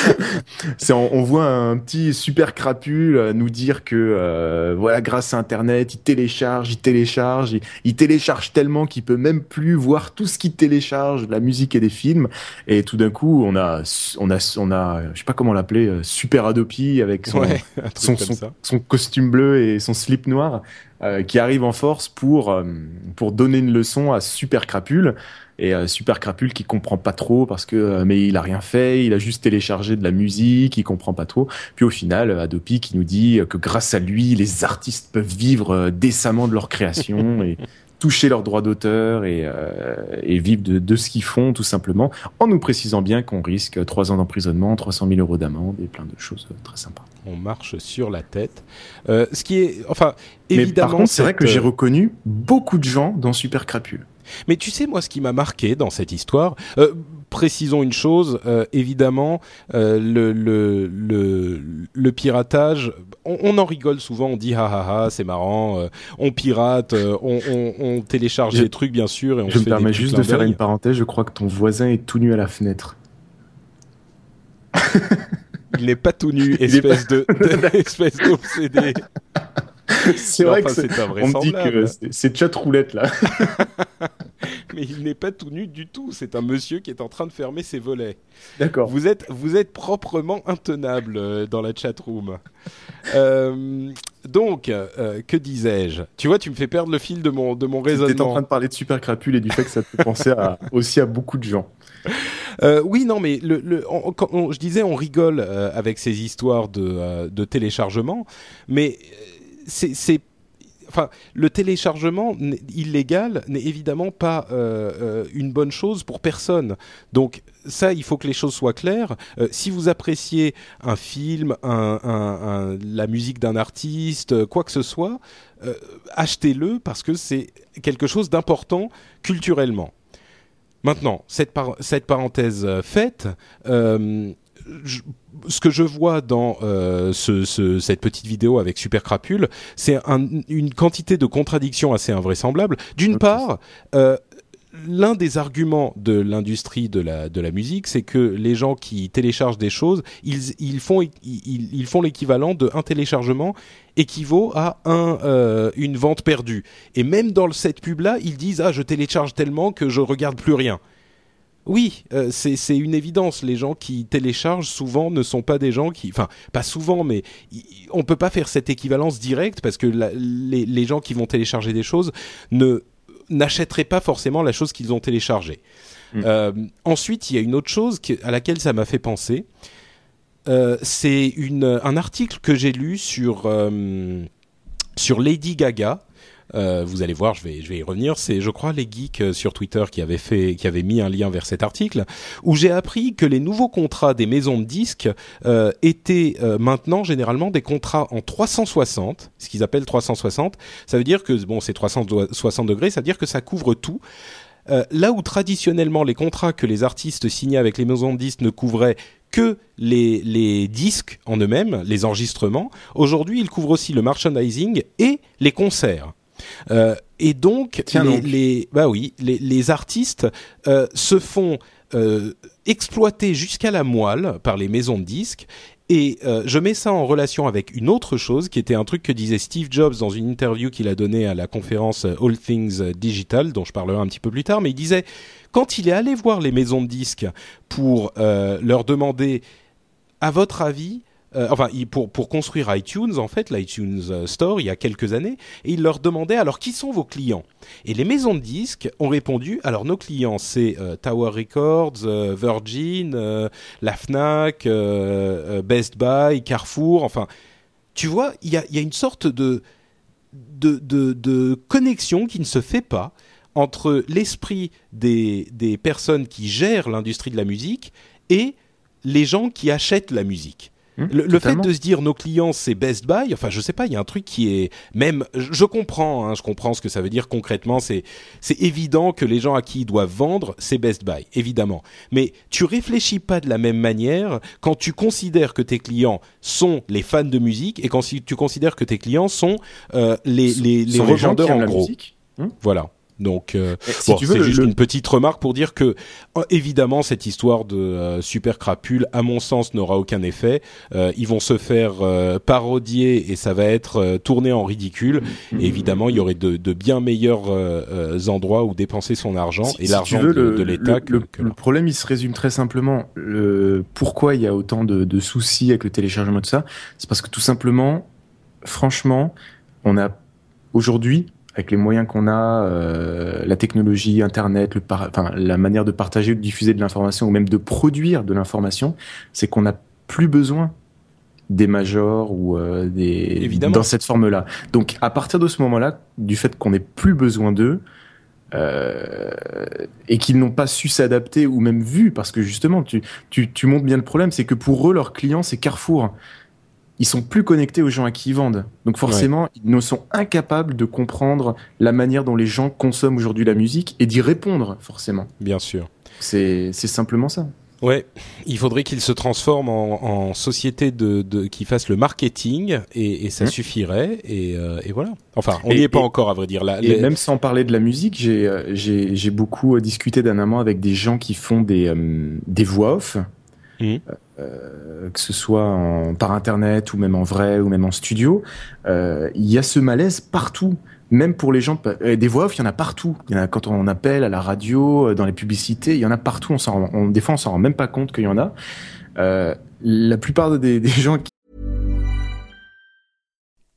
C'est on, on voit un petit super crapule euh, nous dire que euh, voilà grâce à internet il télécharge il télécharge il, il télécharge tellement qu'il peut même plus voir tout ce qu'il télécharge de la musique et des films. Et tout d'un coup on a on a on a je sais pas comment l'appeler euh, super Adopi avec son ouais, son, son costume bleu et son slip noir euh, qui arrive en force pour euh, pour donner une leçon à Super Crapule et euh, Super Crapule qui comprend pas trop parce que euh, mais il a rien fait, il a juste téléchargé de la musique, il comprend pas trop. Puis au final, euh, Adopi qui nous dit que grâce à lui, les artistes peuvent vivre décemment de leur création et toucher leurs droits d'auteur et, euh, et vivre de, de ce qu'ils font tout simplement, en nous précisant bien qu'on risque trois ans d'emprisonnement, 300 000 euros d'amende et plein de choses très sympas. On marche sur la tête. Euh, ce qui est, enfin, Mais évidemment. par contre, c'est vrai que j'ai reconnu beaucoup de gens dans Super Crapule. Mais tu sais, moi, ce qui m'a marqué dans cette histoire, euh, précisons une chose, euh, évidemment, euh, le, le, le, le piratage, on, on en rigole souvent, on dit ha ha ha, c'est marrant, euh, on pirate, euh, on, on, on télécharge Je- des trucs, bien sûr, et on Je se me fait des permets juste de faire une parenthèse, je crois que ton voisin est tout nu à la fenêtre. Il n'est pas tout nu, espèce de, de- espèce d'obsédé. C'est vrai enfin, que On me dit que c'est- chat roulette là. Mais il n'est pas tout nu du tout. C'est un monsieur qui est en train de fermer ses volets. D'accord. Vous êtes, vous êtes proprement intenable euh, dans la chatroom. Euh, donc, euh, que disais-je? Tu vois, tu me fais perdre le fil de mon, de mon Tu étais en raisonnement. train de parler de Super Crapule et du fait que ça te fait penser à, aussi à beaucoup de gens. Euh, oui, non, mais le, le, on- quand on- je disais, on rigole euh, avec ces histoires de, de téléchargement, mais c'est, enfin, le téléchargement illégal n'est évidemment pas euh, euh, une bonne chose pour personne. Donc ça, il faut que les choses soient claires. Euh, si vous appréciez un film, la musique d'un artiste, quoi que ce soit, achetez-le parce que c'est quelque chose d'important culturellement. Maintenant, cette, cette parenthèse faite, je- ce que je vois dans euh, ce- ce- cette petite vidéo avec Super Crapule, c'est un- une quantité de contradictions assez invraisemblables. D'une part, euh, l'un des arguments de l'industrie de la, de la musique, c'est que les gens qui téléchargent des choses, ils, ils font, ils, ils font l'équivalent de un téléchargement équivaut à un, euh, une vente perdue. Et même dans cette pub-là, ils disent ah je télécharge tellement que je regarde plus rien. Oui, euh, c'est une évidence. Les gens qui téléchargent souvent ne sont pas des gens qui, enfin, pas souvent, mais on peut pas faire cette équivalence directe parce que la- les, les gens qui vont télécharger des choses ne n'achèteraient pas forcément la chose qu'ils ont téléchargée. Mm. Euh, ensuite, il y a une autre chose à laquelle ça m'a fait penser. Euh, c'est un article que j'ai lu sur sur Lady Gaga. Euh, vous allez voir, je vais, je vais y revenir. C'est, je crois, les geeks euh, sur Twitter qui avaient fait, qui avaient mis un lien vers cet article, où j'ai appris que les nouveaux contrats des maisons de disques euh, étaient maintenant généralement des contrats en 360, ce qu'ils appellent 360. Ça veut dire que bon, c'est 360 degrés, ça veut dire que ça couvre tout. Là où traditionnellement les contrats que les artistes signaient avec les maisons de disques ne couvraient que les, les disques en eux-mêmes, les enregistrements, aujourd'hui ils couvrent aussi le merchandising et les concerts. Euh, et donc, Tiens les, donc. les- bah oui, les, les artistes euh, se font euh, exploiter jusqu'à la moelle par les maisons de disques. Et euh, je mets ça en relation avec une autre chose qui était un truc que disait Steve Jobs dans une interview qu'il a donnée à la conférence All Things Digital, dont je parlerai un petit peu plus tard. Mais il disait quand il est allé voir les maisons de disques pour euh, leur demander, à votre avis, euh, enfin pour pour construire iTunes en fait l'iTunes euh, Store il y a quelques années et il leur demandait alors qui sont vos clients? Et les maisons de disques ont répondu alors nos clients c'est euh, Tower Records Virgin la Fnac Best Buy Carrefour enfin tu vois il y a il y a une sorte de de, de, de connexion qui ne se fait pas entre l'esprit des, des personnes qui gèrent l'industrie de la musique et les gens qui achètent la musique. Mmh, Le, le fait de se dire nos clients c'est Best Buy, enfin je sais pas, il y a un truc qui est même, je, comprends, hein, je comprends ce que ça veut dire concrètement. C'est c'est évident que les gens à qui ils doivent vendre c'est Best Buy, évidemment. Mais tu réfléchis pas de la même manière quand tu considères que tes clients sont les fans de musique et quand si tu considères que tes clients sont euh, les les, les Sont qui revendeurs en gros. musique. Hmm. Voilà. Donc, euh, si bon, c'est juste le- une petite remarque pour dire que, euh, évidemment, cette histoire de euh, super crapule, à mon sens, n'aura aucun effet. Euh, ils vont se faire parodier et ça va être tourné en ridicule. Et évidemment, il y aurait de, de bien meilleurs endroits où dépenser son argent Si- et si l'argent de, l'État le, que, le- que le là. problème, il se résume très simplement. Le, pourquoi il y a autant de, de soucis avec le téléchargement de ça? C'est parce que tout simplement, franchement, on a aujourd'hui, avec les moyens qu'on a, euh, la technologie, Internet, le par- enfin, la manière de partager ou de diffuser de l'information ou même de produire de l'information, c'est qu'on n'a plus besoin des majors ou euh, des Évidemment. dans cette forme-là. Donc à partir de ce moment-là, du fait qu'on n'ait plus besoin d'eux, euh, et qu'ils n'ont pas su s'adapter ou même vu, parce que justement, tu, tu, tu montres bien le problème, c'est que pour eux, leurs clients, c'est Carrefour. Ils sont plus connectés aux gens à qui ils vendent. Donc forcément, ils ne sont incapables de comprendre la manière dont les gens consomment aujourd'hui la musique et d'y répondre, forcément. Bien sûr. C'est simplement ça. Ouais, il faudrait qu'ils se transforment en, en société de, de qui fasse le marketing et, et ça Mmh. suffirait et, euh, et voilà. Enfin, on n'y est pas et- encore à vrai dire. Et les- même sans parler de la musique, j'ai euh, j'ai beaucoup discuté dernièrement avec des gens qui font des euh, des voix off, Mhm. Euh, que ce soit en, par internet ou même en vrai ou même en studio. Euh, Il y a ce malaise partout. Même pour les gens, euh, des voix off, il y en a partout. Il y en a quand on appelle à la radio, dans les publicités, il y en a partout. On s'en, des fois, on s'en rend même pas compte qu'il y en a. Euh, la plupart des, des gens qui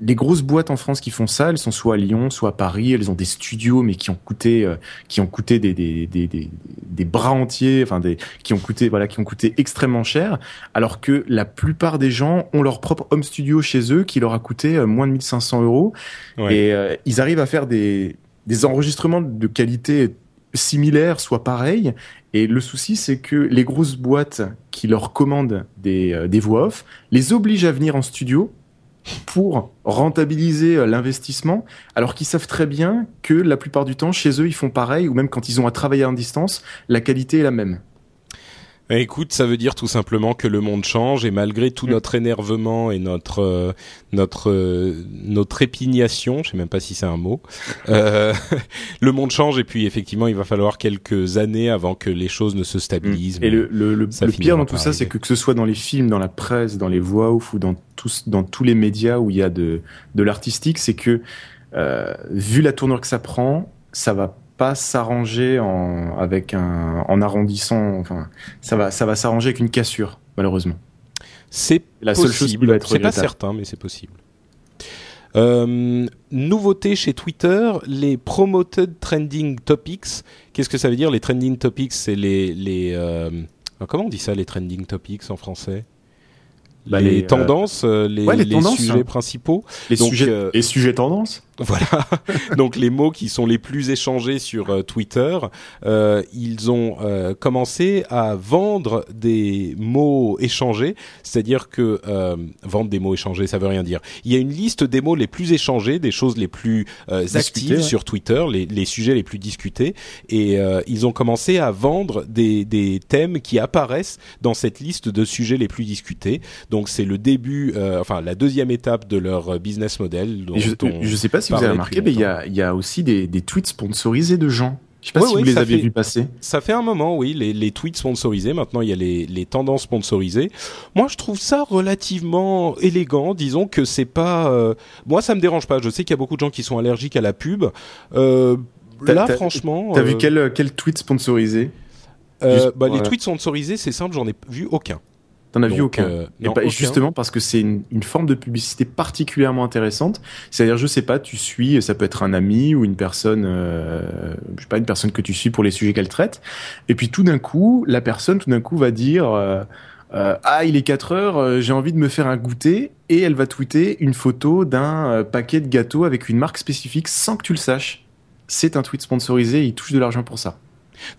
les grosses boîtes en France qui font ça, elles sont soit à Lyon, soit à Paris, elles ont des studios mais qui ont coûté euh, qui ont coûté des des, des, des des bras entiers, enfin des qui ont coûté voilà qui ont coûté extrêmement cher, alors que la plupart des gens ont leur propre home studio chez eux qui leur a coûté euh, moins de 1500 euros Ouais. et euh, ils arrivent à faire des des enregistrements de qualité similaire, soit pareil. Et le souci, c'est que les grosses boîtes qui leur commandent des, euh, des voix off les obligent à venir en studio pour rentabiliser euh, l'investissement, alors qu'ils savent très bien que la plupart du temps, chez eux, ils font pareil, ou même quand ils ont à travailler en distance, la qualité est la même. Eh, Écoute, ça veut dire tout simplement que le monde change et malgré tout Mm. notre énervement et notre euh, notre euh, notre épignation, je sais même pas si c'est un mot, euh, le monde change et puis effectivement il va falloir quelques années avant que les choses ne se stabilisent. Et le, le, le, pire dans tout ça, c'est que que ce soit dans les films, dans la presse, dans les voix off ou dans tous, dans tous les médias où il y a de, de l'artistique, c'est que euh, vu la tournure que ça prend, ça va pas s'arranger en avec un en arrondissant. Enfin, ça va ça va s'arranger avec une cassure, malheureusement. C'est La seule chose qui possible. va être C'est pas certain, mais c'est possible. Euh, nouveauté chez Twitter, les promoted trending topics. Qu'est-ce que ça veut dire les trending topics? C'est les les euh, comment on dit ça les trending topics en français? Bah, les, les, euh, tendances, euh, les, ouais, les les tendances. sujets principaux. Les Donc, sujets euh, les sujets tendances? Voilà. Donc les mots qui sont les plus échangés sur euh, Twitter, euh, ils ont euh, commencé à vendre des mots échangés, c'est-à-dire que euh, vendre des mots échangés, ça veut rien dire. Il y a une liste des mots les plus échangés, des choses les plus euh, actives ouais. sur Twitter, les, les sujets les plus discutés, et euh, ils ont commencé à vendre des, des thèmes qui apparaissent dans cette liste de sujets les plus discutés. Donc c'est le début, euh, enfin la deuxième étape de leur business model. dont je, on je sais pas si vous parlait avez remarqué, mais il y a, il y a aussi des, des tweets sponsorisés de gens. Je sais pas Ouais, si ouais, vous les avez fait- vus passer. Ça fait un moment, oui, les, les tweets sponsorisés. Maintenant, il y a les, les tendances sponsorisées. Moi, je trouve ça relativement élégant. Disons que c'est pas. euh, Moi, ça me dérange pas. Je sais qu'il y a beaucoup de gens qui sont allergiques à la pub. Euh, là, franchement, T'as euh, vu quel, quel tweet sponsorisé? Euh, bah, les tweets sponsorisés, c'est simple, j'en ai vu aucun. T'en as vu aucun euh, Et aucun. Justement parce que c'est une, une forme de publicité particulièrement intéressante. C'est-à-dire, je sais pas, tu suis, ça peut être un ami ou une personne, euh, je sais pas, une personne que tu suis pour les sujets qu'elle traite. Et puis tout d'un coup, la personne tout d'un coup va dire, euh, euh, ah il est 4 heures, euh, j'ai envie de me faire un goûter, et elle va tweeter une photo d'un euh, paquet de gâteaux avec une marque spécifique sans que tu le saches. C'est un tweet sponsorisé, il touche de l'argent pour ça.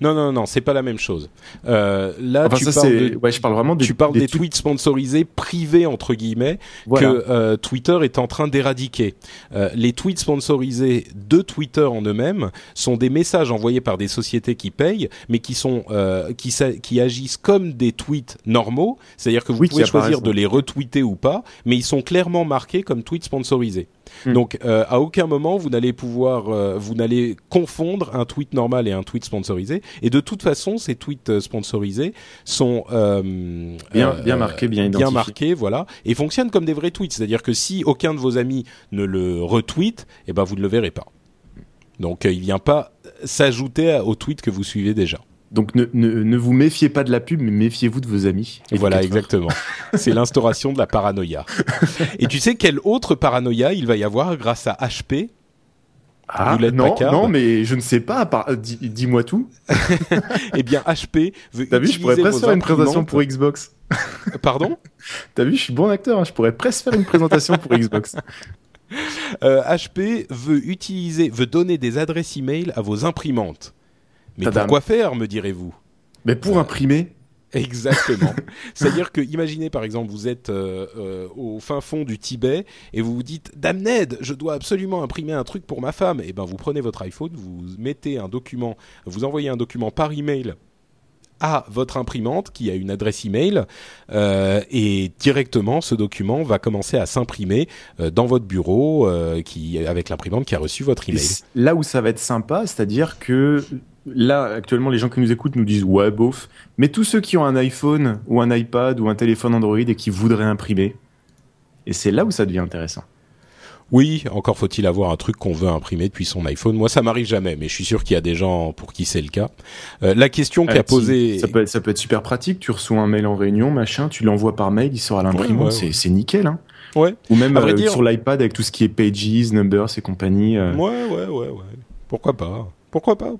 Non, non, non, c'est pas la même chose. Euh, là, Enfin, tu ça parles c'est, de ouais, je parle vraiment des, tu parles des, tweets- tweets sponsorisés privés entre guillemets Voilà. que euh, Twitter est en train d'éradiquer. Euh, les tweets sponsorisés de Twitter en eux-mêmes sont des messages envoyés par des sociétés qui payent, mais qui sont euh, qui, qui agissent comme des tweets normaux, c'est-à-dire que vous Oui, pouvez choisir de les retweeter ou pas, mais ils sont clairement marqués comme tweets sponsorisés. Hmm. Donc euh, à aucun moment vous n'allez pouvoir euh, vous n'allez confondre un tweet normal et un tweet sponsorisé. Et de toute façon, ces tweets euh, sponsorisés sont euh, Bien- bien marqués, bien bien identifiés. marqués, voilà, et fonctionnent comme des vrais tweets. C'est-à-dire que si aucun de vos amis ne le retweet, eh ben vous ne le verrez pas. Donc il vient pas s'ajouter au tweet que vous suivez déjà. Donc ne, ne, ne vous méfiez pas de la pub, mais méfiez-vous de vos amis. Et voilà, exactement. C'est l'instauration de la paranoïa. Et tu sais quelle autre paranoïa il va y avoir grâce à HP Ah, non, Packard. non, mais je ne sais pas. Dis-moi tout. Eh bien, HP veut T'as vu, je pourrais presque faire une présentation pour Xbox. Pardon? T'as vu, je suis bon acteur. hein, Je pourrais presque faire une présentation pour Xbox. Euh, HP veut utiliser, veut donner des adresses email à vos imprimantes. Mais Tadam. pourquoi faire, me direz-vous? Mais pour imprimer, Exactement. C'est-à-dire que, imaginez par exemple, vous êtes euh, euh, au fin fond du Tibet et vous vous dites, Dame Ned, je dois absolument imprimer un truc pour ma femme. Et ben, vous prenez votre iPhone, vous mettez un document, vous envoyez un document par email à votre imprimante qui a une adresse email euh, et directement ce document va commencer à s'imprimer euh, dans votre bureau euh, qui avec l'imprimante qui a reçu votre email. là où ça va être sympa, c'est-à-dire que là, actuellement, les gens qui nous écoutent nous disent ouais, bof. Mais tous ceux qui ont un iPhone ou un iPad ou un téléphone Android et qui voudraient imprimer, et c'est là où ça devient intéressant. Oui, encore faut-il avoir un truc qu'on veut imprimer depuis son iPhone. Moi, ça m'arrive jamais, mais je suis sûr qu'il y a des gens pour qui c'est le cas. Euh, la question qu'a Ah, posée, Ça peut, être, ça peut être super pratique. Tu reçois un mail en réunion, machin, tu l'envoies par mail, il sort à l'imprimante. Ouais, ouais, c'est, ouais. c'est nickel. Hein. ouais, Ou même euh, dire- sur l'iPad avec tout ce qui est Pages, Numbers et compagnie. euh. ouais, ouais, ouais, ouais. Pourquoi pas Pourquoi pas.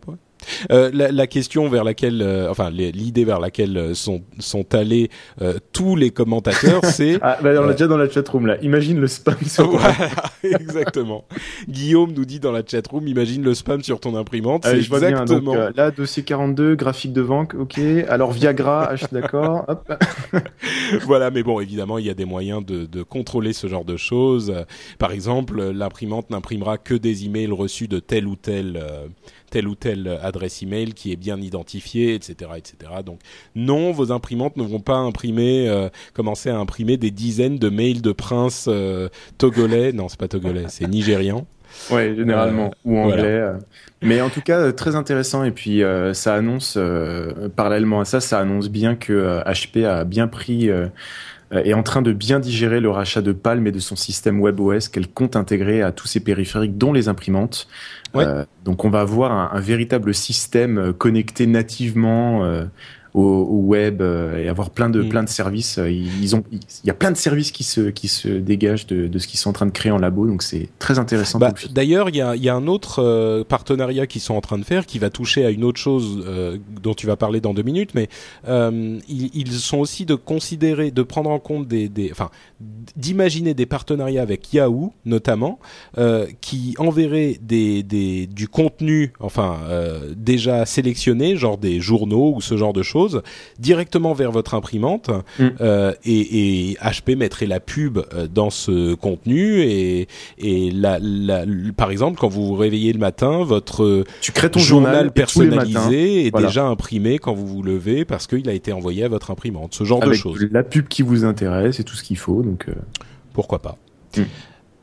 Euh, la, la question vers laquelle, euh, enfin, l'idée vers laquelle euh, sont sont allés euh, tous les commentateurs, c'est Ah, bah, on Euh. l'a déjà dans la chatroom là. Imagine le spam sur Voilà, exactement. Guillaume nous dit dans la chatroom, imagine le spam sur ton imprimante. Allez, c'est bien. Donc, exactement. euh, là, dossier 42, graphique de vente, ok. Alors Viagra, H, d'accord. Hop. voilà, mais bon, évidemment, il y a des moyens de, de contrôler ce genre de choses. Euh, Par exemple, euh, l'imprimante n'imprimera que des emails reçus de telle ou euh, telle ou telle adresse email qui est bien identifiée, etc., etc. Donc, non, vos imprimantes ne vont pas imprimer, euh, commencer à imprimer des dizaines de mails de princes euh, togolais. Non, c'est pas togolais, c'est nigérian. Ouais, généralement. Euh, ou anglais. voilà. euh. Mais en tout cas, euh, très intéressant. Et puis, euh, ça annonce, euh, parallèlement à ça, ça annonce bien que euh, HP a bien pris, est en train de bien digérer le rachat de Palm et de son système WebOS qu'elle compte intégrer à tous ses périphériques, dont les imprimantes. Euh, donc, on va avoir un, un véritable système euh, connecté nativement euh, au, au web euh, et avoir plein de, mm. plein de services. Euh, ils, ont, il y a plein de services qui se, qui se dégagent de, de ce qu'ils sont en train de créer en labo, donc c'est très intéressant. Bah, D'ailleurs, il y a, y a un autre euh, partenariat qu'ils sont en train de faire qui va toucher à une autre chose dont tu vas parler dans deux minutes, mais ils, ils, sont aussi de considérer, de prendre en compte des, des enfin, d'imaginer des partenariats avec Yahoo notamment, qui enverraient des, des, du contenu, enfin déjà sélectionné, genre des journaux ou ce genre de choses directement vers votre imprimante mm. euh, et, et, HP mettrait la pub euh, dans ce contenu et, et la, la, par exemple quand vous vous réveillez le matin, votre tu crées ton journal, personnalisé est déjà imprimé quand vous vous levez parce qu'il a été envoyé à votre imprimante. Ce genre de choses. La pub qui vous intéresse et tout ce qu'il faut donc. Euh. Pourquoi pas. Mm.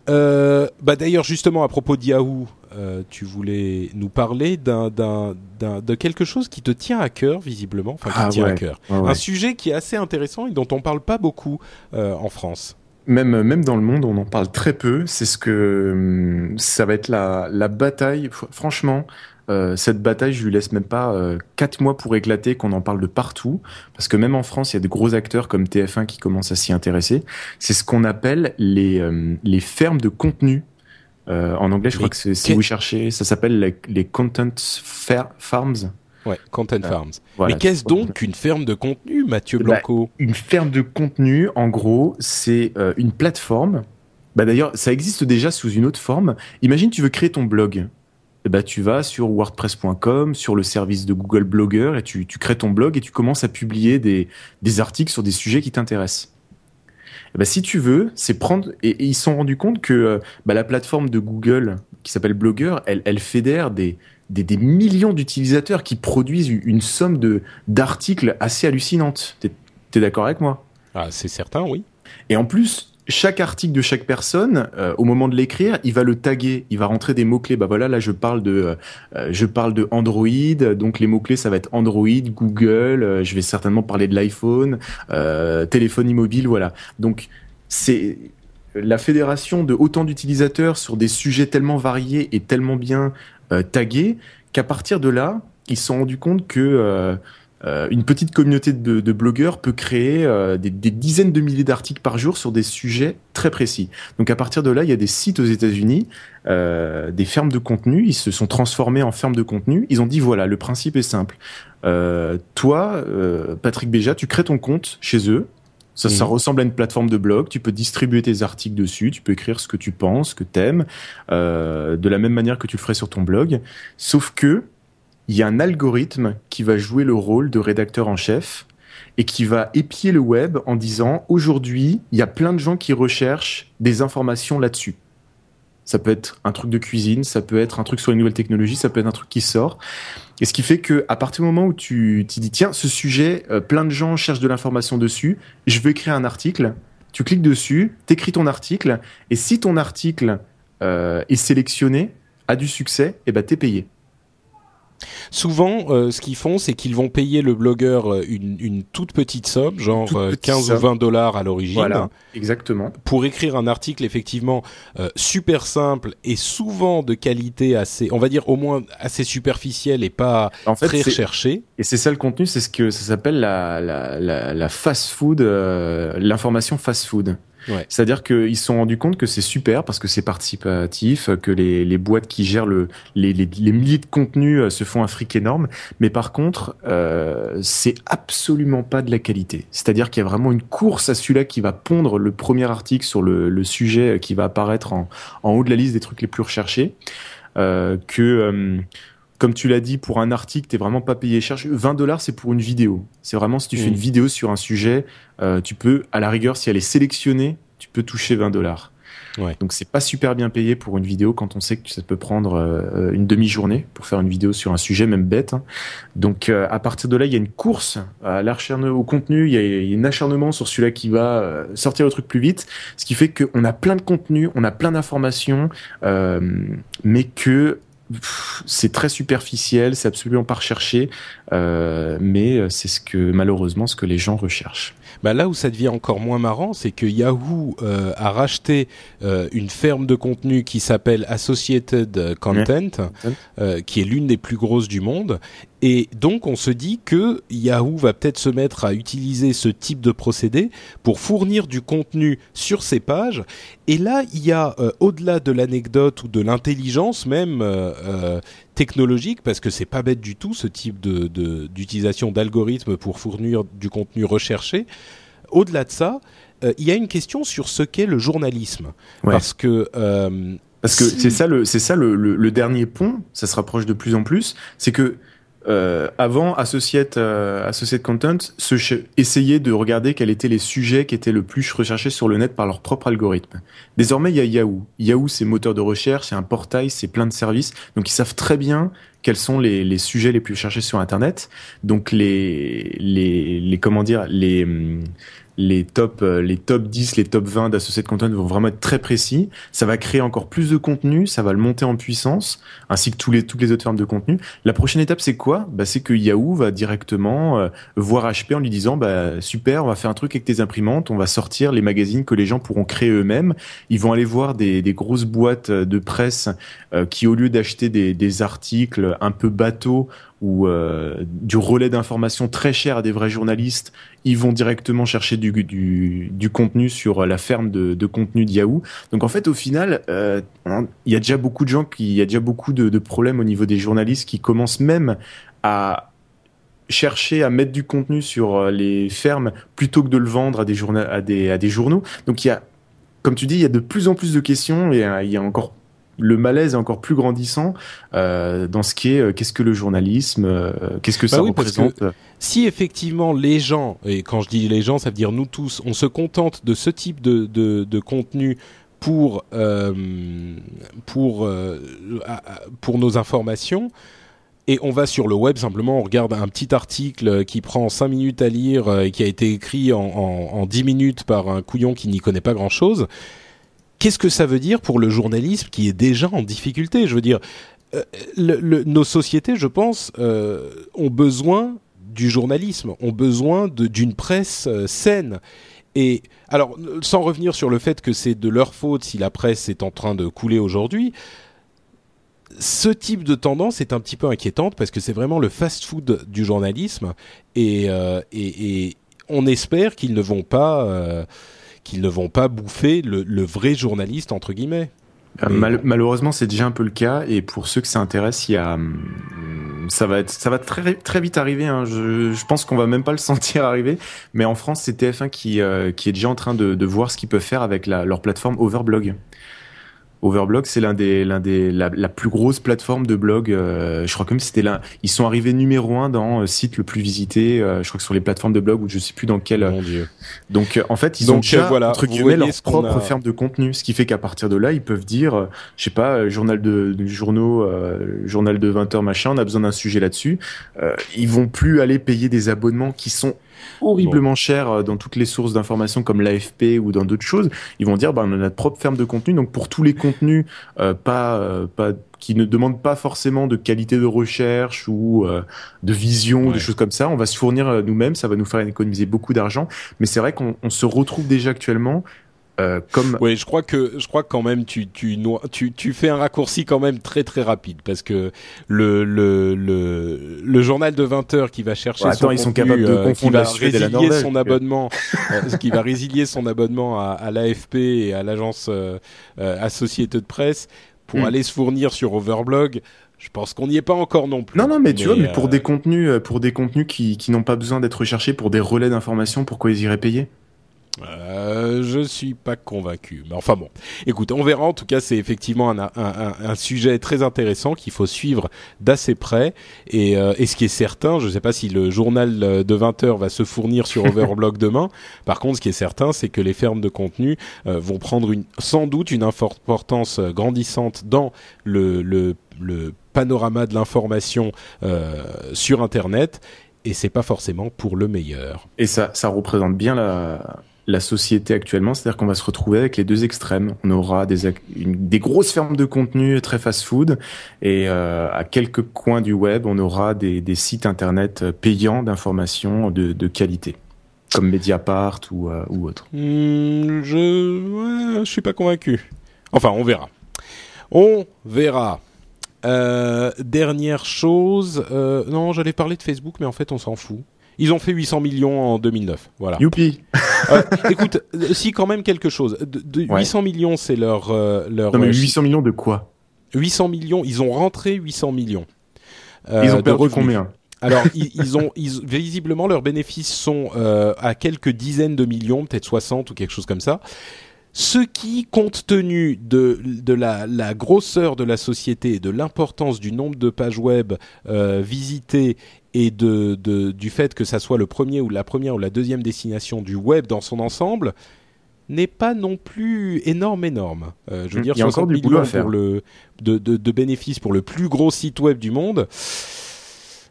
Euh, bah d'ailleurs justement à propos de Yahoo, euh, tu voulais nous parler d'un, d'un, d'un, de quelque chose qui te tient à cœur visiblement, enfin qui ah tient à cœur. Un sujet qui est assez intéressant et dont on parle pas beaucoup euh, en France. Même, même dans le monde, on en parle très peu. C'est ce que hum, ça va être la, la bataille. Franchement, euh, cette bataille, je lui laisse même pas euh, quatre mois pour éclater, qu'on en parle de partout, parce que même en France, il y a de gros acteurs comme TF1 qui commencent à s'y intéresser. C'est ce qu'on appelle les, euh, les fermes de contenu. en anglais, je crois que si vous cherchez, ça s'appelle les, content farms. Ouais, content farms. Mais qu'est-ce donc qu'une ferme de contenu, Mathieu bah, Blanco? Une ferme de contenu, en gros, c'est une plateforme. Bah d'ailleurs, ça existe déjà sous une autre forme. Imagine, tu veux créer ton blog eh ben, tu vas sur wordpress.com, sur le service de Google Blogger, et tu, tu, crées ton blog et tu commences à publier des, des articles sur des sujets qui t'intéressent. Eh ben, si tu veux, c'est prendre... Et, ils se sont rendus compte que euh, bah, la plateforme de Google, qui s'appelle Blogger, elle, elle fédère des, des, des millions d'utilisateurs qui produisent une somme de d'articles assez hallucinante. T'es es, d'accord avec moi? Ah, C'est certain, oui. Et en plus, chaque article de chaque personne, euh, au moment de l'écrire, il va le taguer, il va rentrer des mots clés. Bah voilà, là je parle de, euh, je parle de Android, donc les mots clés ça va être Android, Google. Euh, je vais certainement parler de l'iPhone, téléphone immobile, voilà. Donc c'est la fédération de autant d'utilisateurs sur des sujets tellement variés et tellement bien tagués qu'à partir de là, ils se sont rendus compte que euh, une petite communauté de, de blogueurs peut créer euh, des, des, dizaines de milliers d'articles par jour sur des sujets très précis. Donc à partir de là, il y a des sites aux États-Unis, euh, des fermes de contenu. Ils se sont transformés en fermes de contenu. Ils ont dit voilà, le principe est simple. Euh, toi, Patrick Béja, tu crées ton compte chez eux. Ça, ça, mhm. ressemble à une plateforme de blog. Tu peux distribuer tes articles dessus. Tu peux écrire ce que tu penses, ce que t'aimes, de la même manière que tu le ferais sur ton blog. Sauf que il y a un algorithme qui va jouer le rôle de rédacteur en chef et qui va épier le web en disant aujourd'hui, il y a plein de gens qui recherchent des informations là-dessus. Ça peut être un truc de cuisine, ça peut être un truc sur les nouvelles technologies, ça peut être un truc qui sort. Et ce qui fait que partir du moment où tu t'y dis tiens, ce sujet, euh, plein de gens cherchent de l'information dessus, je vais créer un article. Tu cliques dessus, t'écris ton article, et si ton article euh, est sélectionné, a du succès, et eh ben t'es payé. Souvent, euh, ce qu'ils font, c'est qu'ils vont payer le blogueur euh, une, une toute petite somme, genre 15 euh, ou 20 dollars à l'origine. Voilà, exactement. Pour écrire un article effectivement super simple et souvent de qualité assez, on va dire au moins assez superficielle et pas très recherchée. Et c'est ça le contenu, c'est ce que ça s'appelle la, la, la, la fast food, l'information fast C'est-à-dire qu'ils se sont rendus compte que c'est super parce que c'est participatif, que les, les, boîtes qui gèrent le, les, les, les, milliers de contenus euh, se font un fric énorme. Mais par contre, euh, c'est absolument pas de la qualité. C'est-à-dire qu'il y a vraiment une course à celui-là qui va pondre le premier article sur le, le sujet qui va apparaître en, en, haut de la liste des trucs les plus recherchés. Euh, que euh, comme tu l'as dit, pour un article, t'es vraiment pas payé cher. 20 dollars, c'est pour une vidéo. C'est vraiment si tu fais une mmh. vidéo sur un sujet, euh, tu peux, à la rigueur, si elle est sélectionnée, tu peux toucher 20 dollars. Ouais. Donc c'est pas super bien payé pour une vidéo quand on sait que ça peut prendre euh, une demi-journée pour faire une vidéo sur un sujet même bête. Hein. Donc euh, à partir de là, il y a une course à au contenu, il y, a, il y a un acharnement sur celui-là qui va euh, sortir le truc plus vite, ce qui fait qu'on a plein de contenu, on a plein d'informations, mais que c'est très superficiel, c'est absolument pas recherché, euh, mais euh, c'est ce que malheureusement ce que les gens recherchent. Bah là où ça devient encore moins marrant, c'est que Yahoo euh, a racheté euh, une ferme de contenu qui s'appelle Associated Content, euh, qui est l'une des plus grosses du monde, Et donc on se dit que Yahoo va peut-être se mettre à utiliser ce type de procédé pour fournir du contenu sur ses pages. Et là, il y a euh, au-delà de l'anecdote ou de l'intelligence même euh, euh, technologique, parce que c'est pas bête du tout ce type de d'utilisation d'algorithmes pour fournir du contenu recherché. Au-delà de ça, il y a une question sur ce qu'est le journalisme, parce que parce que c'est ça le c'est ça le, le, dernier pont, ça se rapproche de plus en plus, c'est que euh, avant, Associate, euh, Associate Content se essayait de regarder quels étaient les sujets qui étaient le plus recherchés sur le net par leur propre algorithme. Désormais, il y a Yahoo. Yahoo, c'est moteur de recherche, c'est un portail, c'est plein de services. Donc, ils savent très bien quels sont les, les sujets les plus recherchés sur Internet. Donc, les, les, les comment dire, les, hum, les top, euh, les top 10, les top 20 d'associés de content vont vraiment être très précis. Ça va créer encore plus de contenu, ça va le monter en puissance, ainsi que tous les, toutes les autres formes de contenu. La prochaine étape, c'est quoi? Bah, C'est que Yahoo va directement euh, voir HP en lui disant bah, super, on va faire un truc avec tes imprimantes, on va sortir les magazines que les gens pourront créer eux-mêmes. Ils vont aller voir des, des grosses boîtes de presse euh, qui, au lieu d'acheter des, des articles un peu bateaux ou euh, du relais d'information très cher à des vrais journalistes, ils vont directement chercher du, contenu sur la ferme de, contenu de Yahoo. Donc en fait, au final, euh, il y a déjà beaucoup de gens qui, il y a déjà beaucoup de, problèmes au niveau des journalistes qui commencent même à chercher à mettre du contenu sur euh, les fermes plutôt que de le vendre à des, à des, à des journaux. Donc il y a, comme tu dis, il y a de plus en plus de questions et il y a encore le malaise est encore plus grandissant euh, dans ce qui est euh, qu'est-ce que le journalisme, euh, qu'est-ce que bah ça représente. si effectivement les gens, et quand je dis les gens, ça veut dire nous tous, on se contente de ce type de, de, de contenu pour pour pour nos informations. Et on va sur le web simplement, on regarde un petit article qui prend 5 minutes à lire et qui a été écrit en, en, en 10 minutes par un couillon qui n'y connaît pas grand-chose qu'est-ce que ça veut dire pour le journalisme qui est déjà en difficulté? Je veux dire, euh, nos sociétés, je pense, euh, ont besoin du journalisme, ont besoin d'une presse euh, saine. Et alors, sans revenir sur le fait que c'est de leur faute si la presse est en train de couler aujourd'hui, ce type de tendance est un petit peu inquiétante parce que c'est vraiment le fast-food du journalisme et, et, on espère qu'ils ne vont pas qu'ils ne vont pas bouffer le, vrai journaliste entre guillemets. Euh, malheureusement, c'est déjà un peu le cas. Et pour ceux que ça intéresse, il y a, hum, ça va être, ça va très très vite arriver. Hein. Je, je, pense qu'on va même pas le sentir arriver. Mais en France, c'est TF1 qui euh, qui est déjà en train de, de voir ce qu'ils peuvent faire avec la, leur plateforme Overblog. Overblog, c'est l'un des, l'un des, la, la, plus grosse plateforme de blog. Euh, je crois comme c'était là. Ils sont arrivés numéro un dans euh, site le plus visité. Euh, je crois que sur les plateformes de blog ou je sais plus dans quel. Mon Dieu. Donc en fait, ils ont déjà voilà, entre guillemets leur propre ferme de contenu, ce qui fait qu'à partir de là, ils peuvent dire, je sais pas, journal de, de journaux, journal de 20 heures machin, on a besoin d'un sujet là-dessus. ils vont plus aller payer des abonnements qui sont horriblement cher euh, dans toutes les sources d'informations comme l'AFP ou dans d'autres choses, ils vont dire bah, on a notre propre ferme de contenu, donc pour tous les contenus euh, pas, euh, pas qui ne demandent pas forcément de qualité de recherche ou de vision, des choses comme ça, on va se fournir nous-mêmes, ça va nous faire économiser beaucoup d'argent, mais c'est vrai qu'on se retrouve déjà actuellement euh, comme... Oui, je crois que je crois que quand même tu tu, tu tu fais un raccourci quand même très très rapide parce que le le le, le journal de 20 heures qui va chercher son attends, ils sont capables de euh, qui va résilier son abonnement euh, qui va résilier son abonnement à, à l'AFP et à l'agence euh, Associété de presse pour hmm. aller se fournir sur Overblog. Je pense qu'on n'y est pas encore non plus. Non, non, mais, tu vois, mais pour des contenus, pour des contenus qui, qui n'ont pas besoin d'être recherchés, pour des relais d'information, pourquoi ils iraient payer? Euh, je suis pas convaincu. Mais enfin bon, écoute, on verra. En tout cas, c'est effectivement un, un, un, sujet très intéressant qu'il faut suivre d'assez près. Et, euh, et, ce qui est certain, je ne sais pas si le journal de 20 heures va se fournir sur Overblog demain. Par contre, ce qui est certain, c'est que les fermes de contenu euh, vont prendre une, sans doute une importance grandissante dans le, le, le panorama de l'information euh, sur Internet et c'est pas forcément pour le meilleur. Et ça, ça représente bien la, la société actuellement, c'est-à-dire qu'on va se retrouver avec les deux extrêmes. On aura des, des grosses fermes de contenu très fast-food et euh, à quelques coins du web, on aura des, sites internet payants d'informations de, qualité, comme Mediapart ou, euh, autre. Hmm, je, je suis pas convaincu. Enfin, on verra. On verra. Euh, dernière chose, euh, non, j'allais parler de Facebook, mais en fait, on s'en fout. Ils ont fait 800 millions en 2009. Voilà. Youpi Euh, écoute, euh, si quand même quelque chose. De, de Ouais. 800 millions, c'est leur euh, leur Non mais euh, 800 millions de quoi? 800 millions. Ils ont rentré 800 millions. euh, Ils ont perdu combien? Alors, ils, ils ont ils, visiblement leurs bénéfices sont à quelques dizaines de millions, peut-être 60 ou quelque chose comme ça. Ce qui, compte tenu de, de la, la grosseur de la société et de l'importance du nombre de pages web euh, visitées et de, de, du fait que ça soit le premier ou la première ou la deuxième destination du web dans son ensemble, n'est pas non plus énorme énorme. Euh, je veux Mm, dire, il y a encore 60 du boulot à millions faire. pour le de, de, de bénéfices pour le plus gros site web du monde.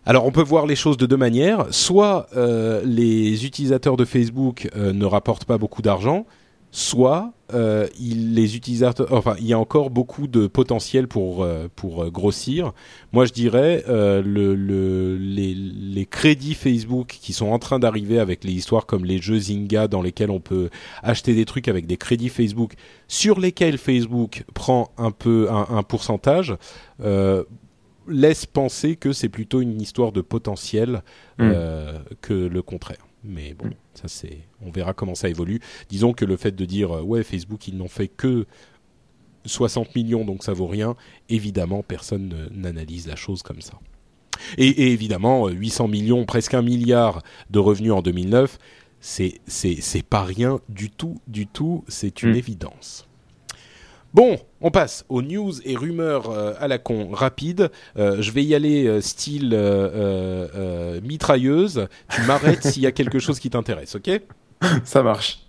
Alors on peut voir les choses de deux manières. Soit euh, les utilisateurs de Facebook euh, ne rapportent pas beaucoup d'argent, soit euh, il, les utilisateurs, enfin il y a encore beaucoup de potentiel pour euh, pour euh, grossir. Moi je dirais euh, le, le, les, les crédits Facebook qui sont en train d'arriver avec les histoires comme les jeux Zynga dans lesquels on peut acheter des trucs avec des crédits Facebook sur lesquels Facebook prend un peu un, un pourcentage. Euh, laisse penser que c'est plutôt une histoire de potentiel euh, que le contraire. Mais bon, ça c'est, on verra comment ça évolue. Disons que le fait de dire euh, ouais Facebook ils n'ont fait que 60 millions donc ça vaut rien, évidemment personne ne- n'analyse la chose comme ça. Et, et évidemment euh, 800 millions, presque un milliard de revenus en 2009, c'est c'est c'est pas rien du tout, du tout. C'est une Mm. évidence. Bon, on passe aux news et rumeurs euh, à la con rapide. Euh, je vais y aller euh, style mitrailleuse. Tu m'arrêtes s'il y a quelque chose qui t'intéresse, ok? Ça marche.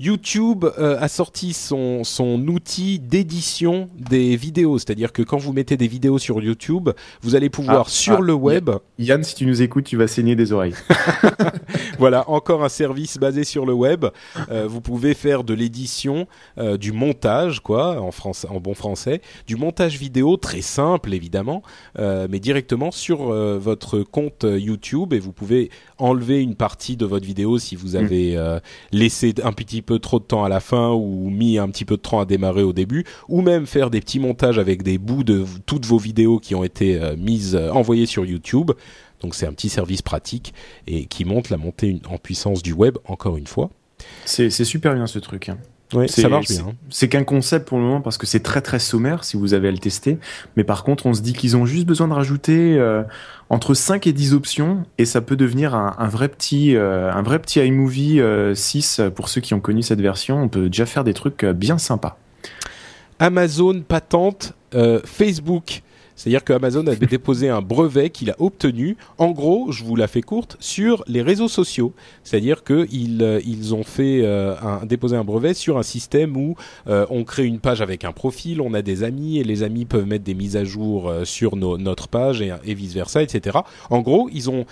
YouTube euh, a sorti son, son outil d'édition des vidéos, c'est-à-dire que quand vous mettez des vidéos sur YouTube, vous allez pouvoir Ah, sur ah, le web, Yann, si tu nous écoutes, tu vas saigner des oreilles. voilà, encore un service basé sur le web. Euh, vous pouvez faire de l'édition, euh, du montage, quoi, en français, en bon français, du montage vidéo très simple évidemment, mais directement sur votre compte YouTube et vous pouvez enlever une partie de votre vidéo si vous avez euh, laissé un petit peu trop de temps à la fin ou mis un petit peu de temps à démarrer au début, ou même faire des petits montages avec des bouts de toutes vos vidéos qui ont été euh, mises, euh, envoyées sur YouTube. Donc c'est un petit service pratique et qui montre la montée en puissance du web encore une fois. C'est c'est super bien ce truc. hein. C'est- ça marche c'est- bien. C'est qu'un concept pour le moment parce que c'est très très sommaire si vous avez à le tester. Mais par contre, on se dit qu'ils ont juste besoin de rajouter euh, entre 5 et 10 options et ça peut devenir un, un vrai petit euh, un vrai petit iMovie euh, 6 pour ceux qui ont connu cette version. On peut déjà faire des trucs euh, bien sympas. Amazon patente euh, Facebook. C'est-à-dire que Amazon avait déposé un brevet qu'il a obtenu, en gros, je vous la fais courte, sur les réseaux sociaux. C'est-à-dire qu'ils euh, ils ont fait euh, un, déposé un brevet sur un système où euh, on crée une page avec un profil, on a des amis et les amis peuvent mettre des mises à jour sur nos- notre page et, et vice versa, etc. En gros, ils ont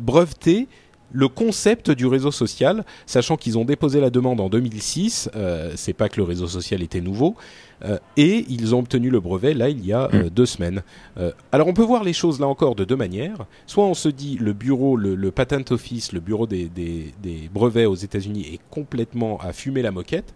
breveté le concept du réseau social, sachant qu'ils ont déposé la demande en 2006. Euh, c'est pas que le réseau social était nouveau. Euh, et ils ont obtenu le brevet là il y a euh, deux semaines. Euh, alors on peut voir les choses là encore de deux manières. Soit on se dit le bureau, le, le patent office, le bureau des, des, des brevets aux États-Unis est complètement à fumer la moquette.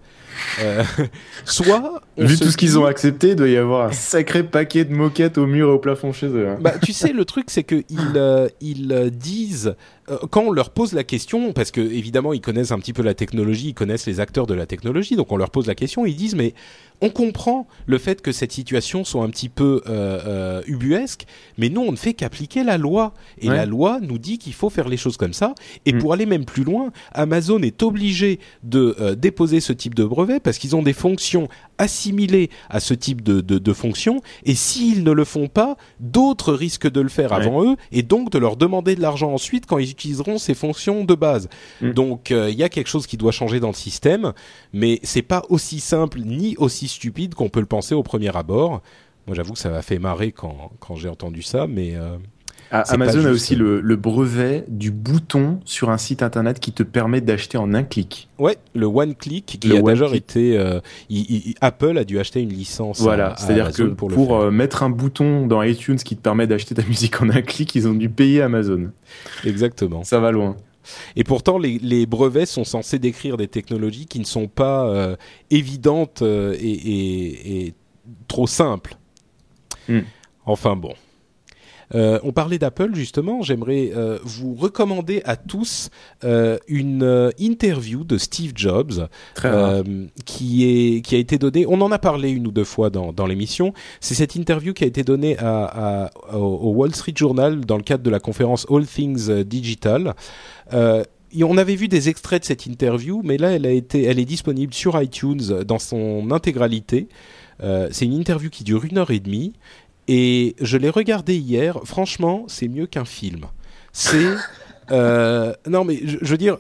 Soit Vu tout ce qu'ils ont accepté, il doit y avoir un sacré paquet de moquettes au mur et au plafond chez eux. hein. bah, tu sais, le truc, c'est qu'ils euh, ils disent euh, quand on leur pose la question, parce que évidemment ils connaissent un petit peu la technologie, ils connaissent les acteurs de la technologie, donc on leur pose la question, ils disent mais on comprend le fait que cette situation soit un petit peu euh, euh, ubuesque, mais nous on ne fait qu'appliquer la loi et Ouais. la loi nous dit qu'il faut faire les choses comme ça. Et Mm. pour aller même plus loin, Amazon est obligé de euh, déposer ce type de brevet parce qu'ils ont des fonctions assimilées à ce type de, de, de fonctions. Et s'ils ne le font pas, d'autres risquent de le faire Ouais. avant eux et donc de leur demander de l'argent ensuite quand ils utiliseront ces fonctions de base. Mm. Donc euh, il y a quelque chose qui doit changer dans le système, mais c'est pas aussi simple ni aussi stupide qu'on peut le penser au premier abord. Moi, j'avoue que ça m'a fait marrer quand, quand j'ai entendu ça, mais euh, Amazon a aussi le, le brevet du bouton sur un site internet qui te permet d'acheter en un clic. ouais, le one click qui Le a one d'ailleurs click. été, euh, il- il- Apple a dû acheter une licence. Voilà, c'est-à-dire que pour, euh, mettre un bouton dans iTunes qui te permet d'acheter ta musique en un clic, ils ont dû payer Amazon. exactement. Ça va loin. Et pourtant, les, les brevets sont censés décrire des technologies qui ne sont pas euh, évidentes euh, et, et- et trop simples. Mm. Enfin bon. Euh, on parlait d'Apple justement. J'aimerais euh, vous recommander à tous euh, une interview de Steve Jobs qui est qui a été donnée. On en a parlé une ou deux fois dans dans l'émission. C'est cette interview qui a été donnée à, à- au, au Wall Street Journal dans le cadre de la conférence All Things Digital. Euh, et on avait vu des extraits de cette interview, mais là, elle a été, elle est disponible sur iTunes dans son intégralité. Euh, c'est une interview qui dure une heure et demie, et je l'ai regardée hier. Franchement, c'est mieux qu'un film. C'est euh, non, mais je, je veux dire,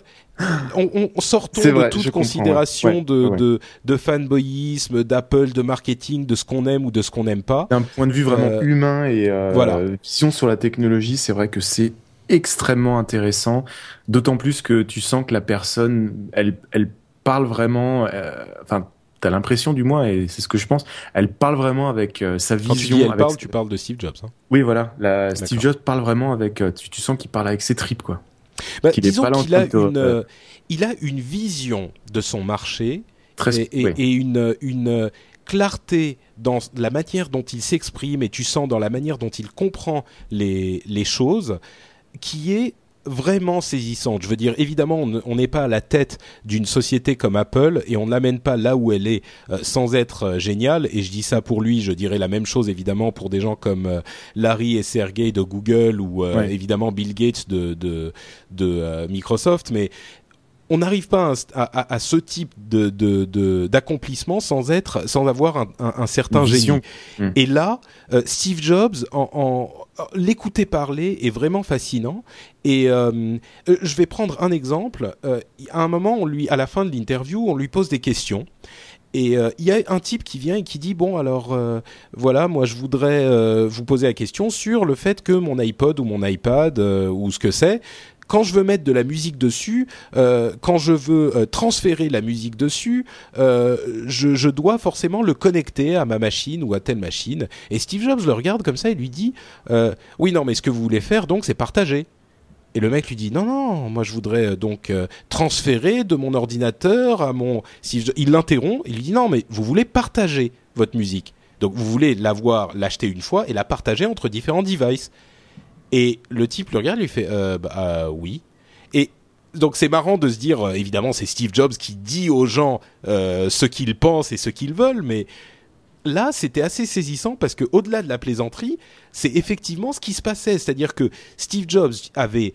on, on sortons de toute considération ouais. De, ouais. de de fanboyisme, d'Apple, de marketing, de ce qu'on aime ou de ce qu'on n'aime pas. D'un point de vue vraiment Euh, humain et euh, voilà. vision sur la technologie, c'est vrai que c'est extrêmement intéressant. D'autant plus que tu sens que la personne, elle, elle parle vraiment. euh, Enfin, t'as l'impression du moins, et c'est ce que je pense. Elle parle vraiment avec euh, sa Quand tu vision. dis elle avec parle, tu parles de Steve Jobs. Hein. Oui, voilà. La, Steve. Jobs parle vraiment avec. euh, Tu, tu sens qu'il parle avec ses tripes, quoi. Bah, Qu'il est disons qu'il a de euh, il a une vision de son marché Très. et, et- oui. et une, une clarté dans la manière dont il s'exprime et tu sens dans la manière dont il comprend les, les choses qui est vraiment saisissante. Je veux dire, évidemment, on ne- on n'est pas à la tête d'une société comme Apple et on ne l'amène pas là où elle est euh, sans être euh, géniale. Et je dis ça pour lui, je dirais la même chose évidemment pour des gens comme euh, Larry et Sergey de Google ou Ouais. évidemment Bill Gates de, de, de Microsoft. Mais on n'arrive pas à, à- à ce type de de- de- d'accomplissement sans être sans avoir un, un- un certain génie. Mm. Et là, euh, Steve Jobs, en, en- en- l'écouter parler est vraiment fascinant. Et euh, euh, je vais prendre un exemple. Euh, à un moment, on lui, à la fin de l'interview, on lui pose des questions. Et euh, il y a un type qui vient et qui dit bon alors euh, voilà moi je voudrais euh, vous poser la question sur le fait que mon iPod ou mon iPad euh, ou ce que c'est quand je veux mettre de la musique dessus, euh, quand je veux euh, transférer la musique dessus, euh, je, dois forcément le connecter à ma machine ou à telle machine. Et Steve Jobs le regarde comme ça et lui dit oui non mais ce que vous voulez faire donc c'est partager. Et le mec lui dit non non moi je voudrais donc transférer de mon ordinateur à mon il l'interrompt il lui dit non mais vous voulez partager votre musique donc vous voulez l'avoir l'acheter une fois et la partager entre différents devices et le type le regarde lui fait euh, bah, euh, oui et donc c'est marrant de se dire euh, évidemment c'est Steve Jobs qui dit aux gens euh, ce qu'ils pensent et ce qu'ils veulent mais là, c'était assez saisissant parce que au-delà de la plaisanterie, c'est effectivement ce qui se passait. C'est-à-dire que Steve Jobs avait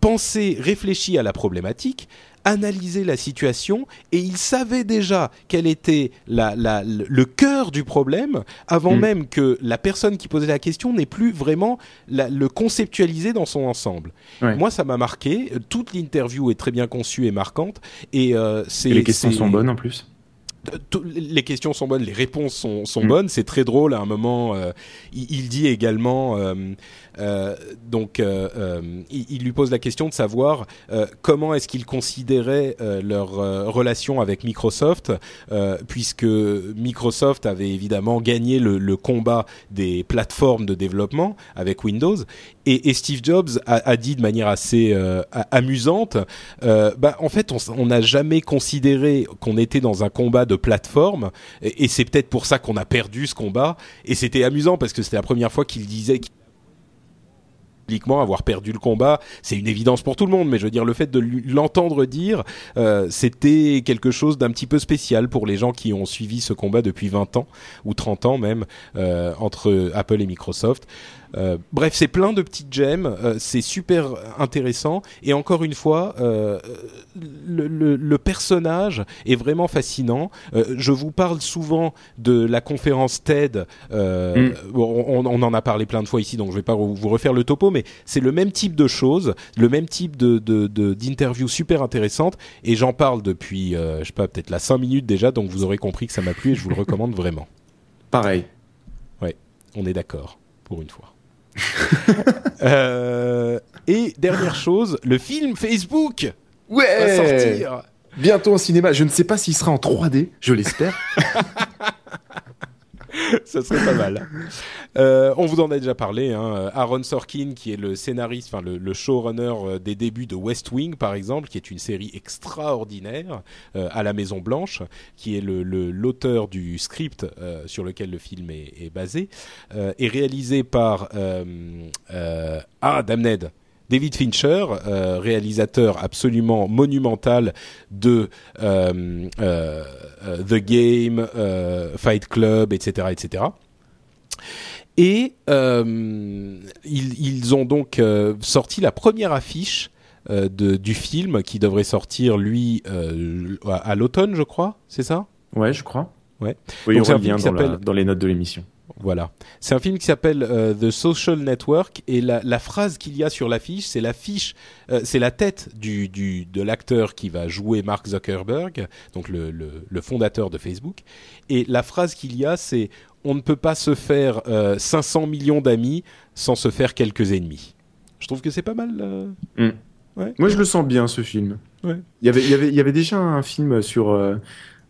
pensé, réfléchi à la problématique, analysé la situation et il savait déjà quel était la, la- le cœur du problème avant Mm. même que la personne qui posait la question n'ait plus vraiment la- le conceptualisé dans son ensemble. Ouais. Moi, ça m'a marqué. Toute l'interview est très bien conçue et marquante et euh, Et les questions sont bonnes en plus? les questions sont bonnes, les réponses sont, sont Mm. bonnes. C'est très drôle. À un moment, euh, il, il dit également, euh, donc, euh, euh, il, lui pose la question de savoir euh, comment est-ce qu'ils considéraient euh, leur euh, relation avec Microsoft, euh, puisque Microsoft avait évidemment gagné le, combat des plateformes de développement avec Windows, et, Steve Jobs a, dit de manière assez euh, amusante, euh, bah, en fait, on n'a jamais considéré qu'on était dans un combat de plateforme, et, c'est peut-être pour ça qu'on a perdu ce combat. Et c'était amusant parce que c'était la première fois qu'il disait qu'il avoir perdu le combat, c'est une évidence pour tout le monde, mais je veux dire le fait de l'entendre dire, euh, c'était quelque chose d'un petit peu spécial pour les gens qui ont suivi ce combat depuis 20 ans ou 30 ans même euh, entre Apple et Microsoft. Euh, bref, c'est plein de petites gemmes, euh, c'est super intéressant et encore une fois, euh, le, le- le personnage est vraiment fascinant. Je vous parle souvent de la conférence TED. bon, on, on en a parlé plein de fois ici, donc je vais pas vous refaire le topo, mais c'est le même type de choses, le même type de de- de- d'interview super intéressante et j'en parle depuis, je sais pas, peut-être la 5 minutes déjà, donc vous aurez compris que ça m'a plu et je vous le recommande vraiment. Pareil. On est d'accord pour une fois. Euh, et dernière chose, le film Facebook va sortir. Bientôt au cinéma. Je ne sais pas s'il sera en 3D, je l'espère. ça serait pas mal. Euh, on vous en a déjà parlé. Hein. Aaron Sorkin, qui est le scénariste, enfin le, showrunner euh, des débuts de West Wing, par exemple, qui est une série extraordinaire euh, à la Maison Blanche, qui est l'auteur du script sur lequel le film est, est basé, est réalisé par ah Damned. David Fincher, euh, réalisateur absolument monumental de euh, euh, The Game, Fight Club, etc., etc. Et ils, ont donc sorti la première affiche de, du film qui devrait sortir lui à, l'automne, je crois. C'est ça? Ouais, je crois. Ouais. Oui, donc, on revient dans, dans les notes de l'émission. Voilà. C'est un film qui s'appelle euh, The Social Network et la, la phrase qu'il y a sur l'affiche, c'est l'affiche, euh, c'est la tête du, du de l'acteur qui va jouer Mark Zuckerberg, donc le, le, le fondateur de Facebook. Et la phrase qu'il y a, c'est on ne peut pas se faire 500 euh, millions d'amis sans se faire quelques ennemis. Je trouve que c'est pas mal. Mm. Ouais. Moi, je le sens bien ce film. Ouais. Il y avait, il y avait, il y avait déjà un film sur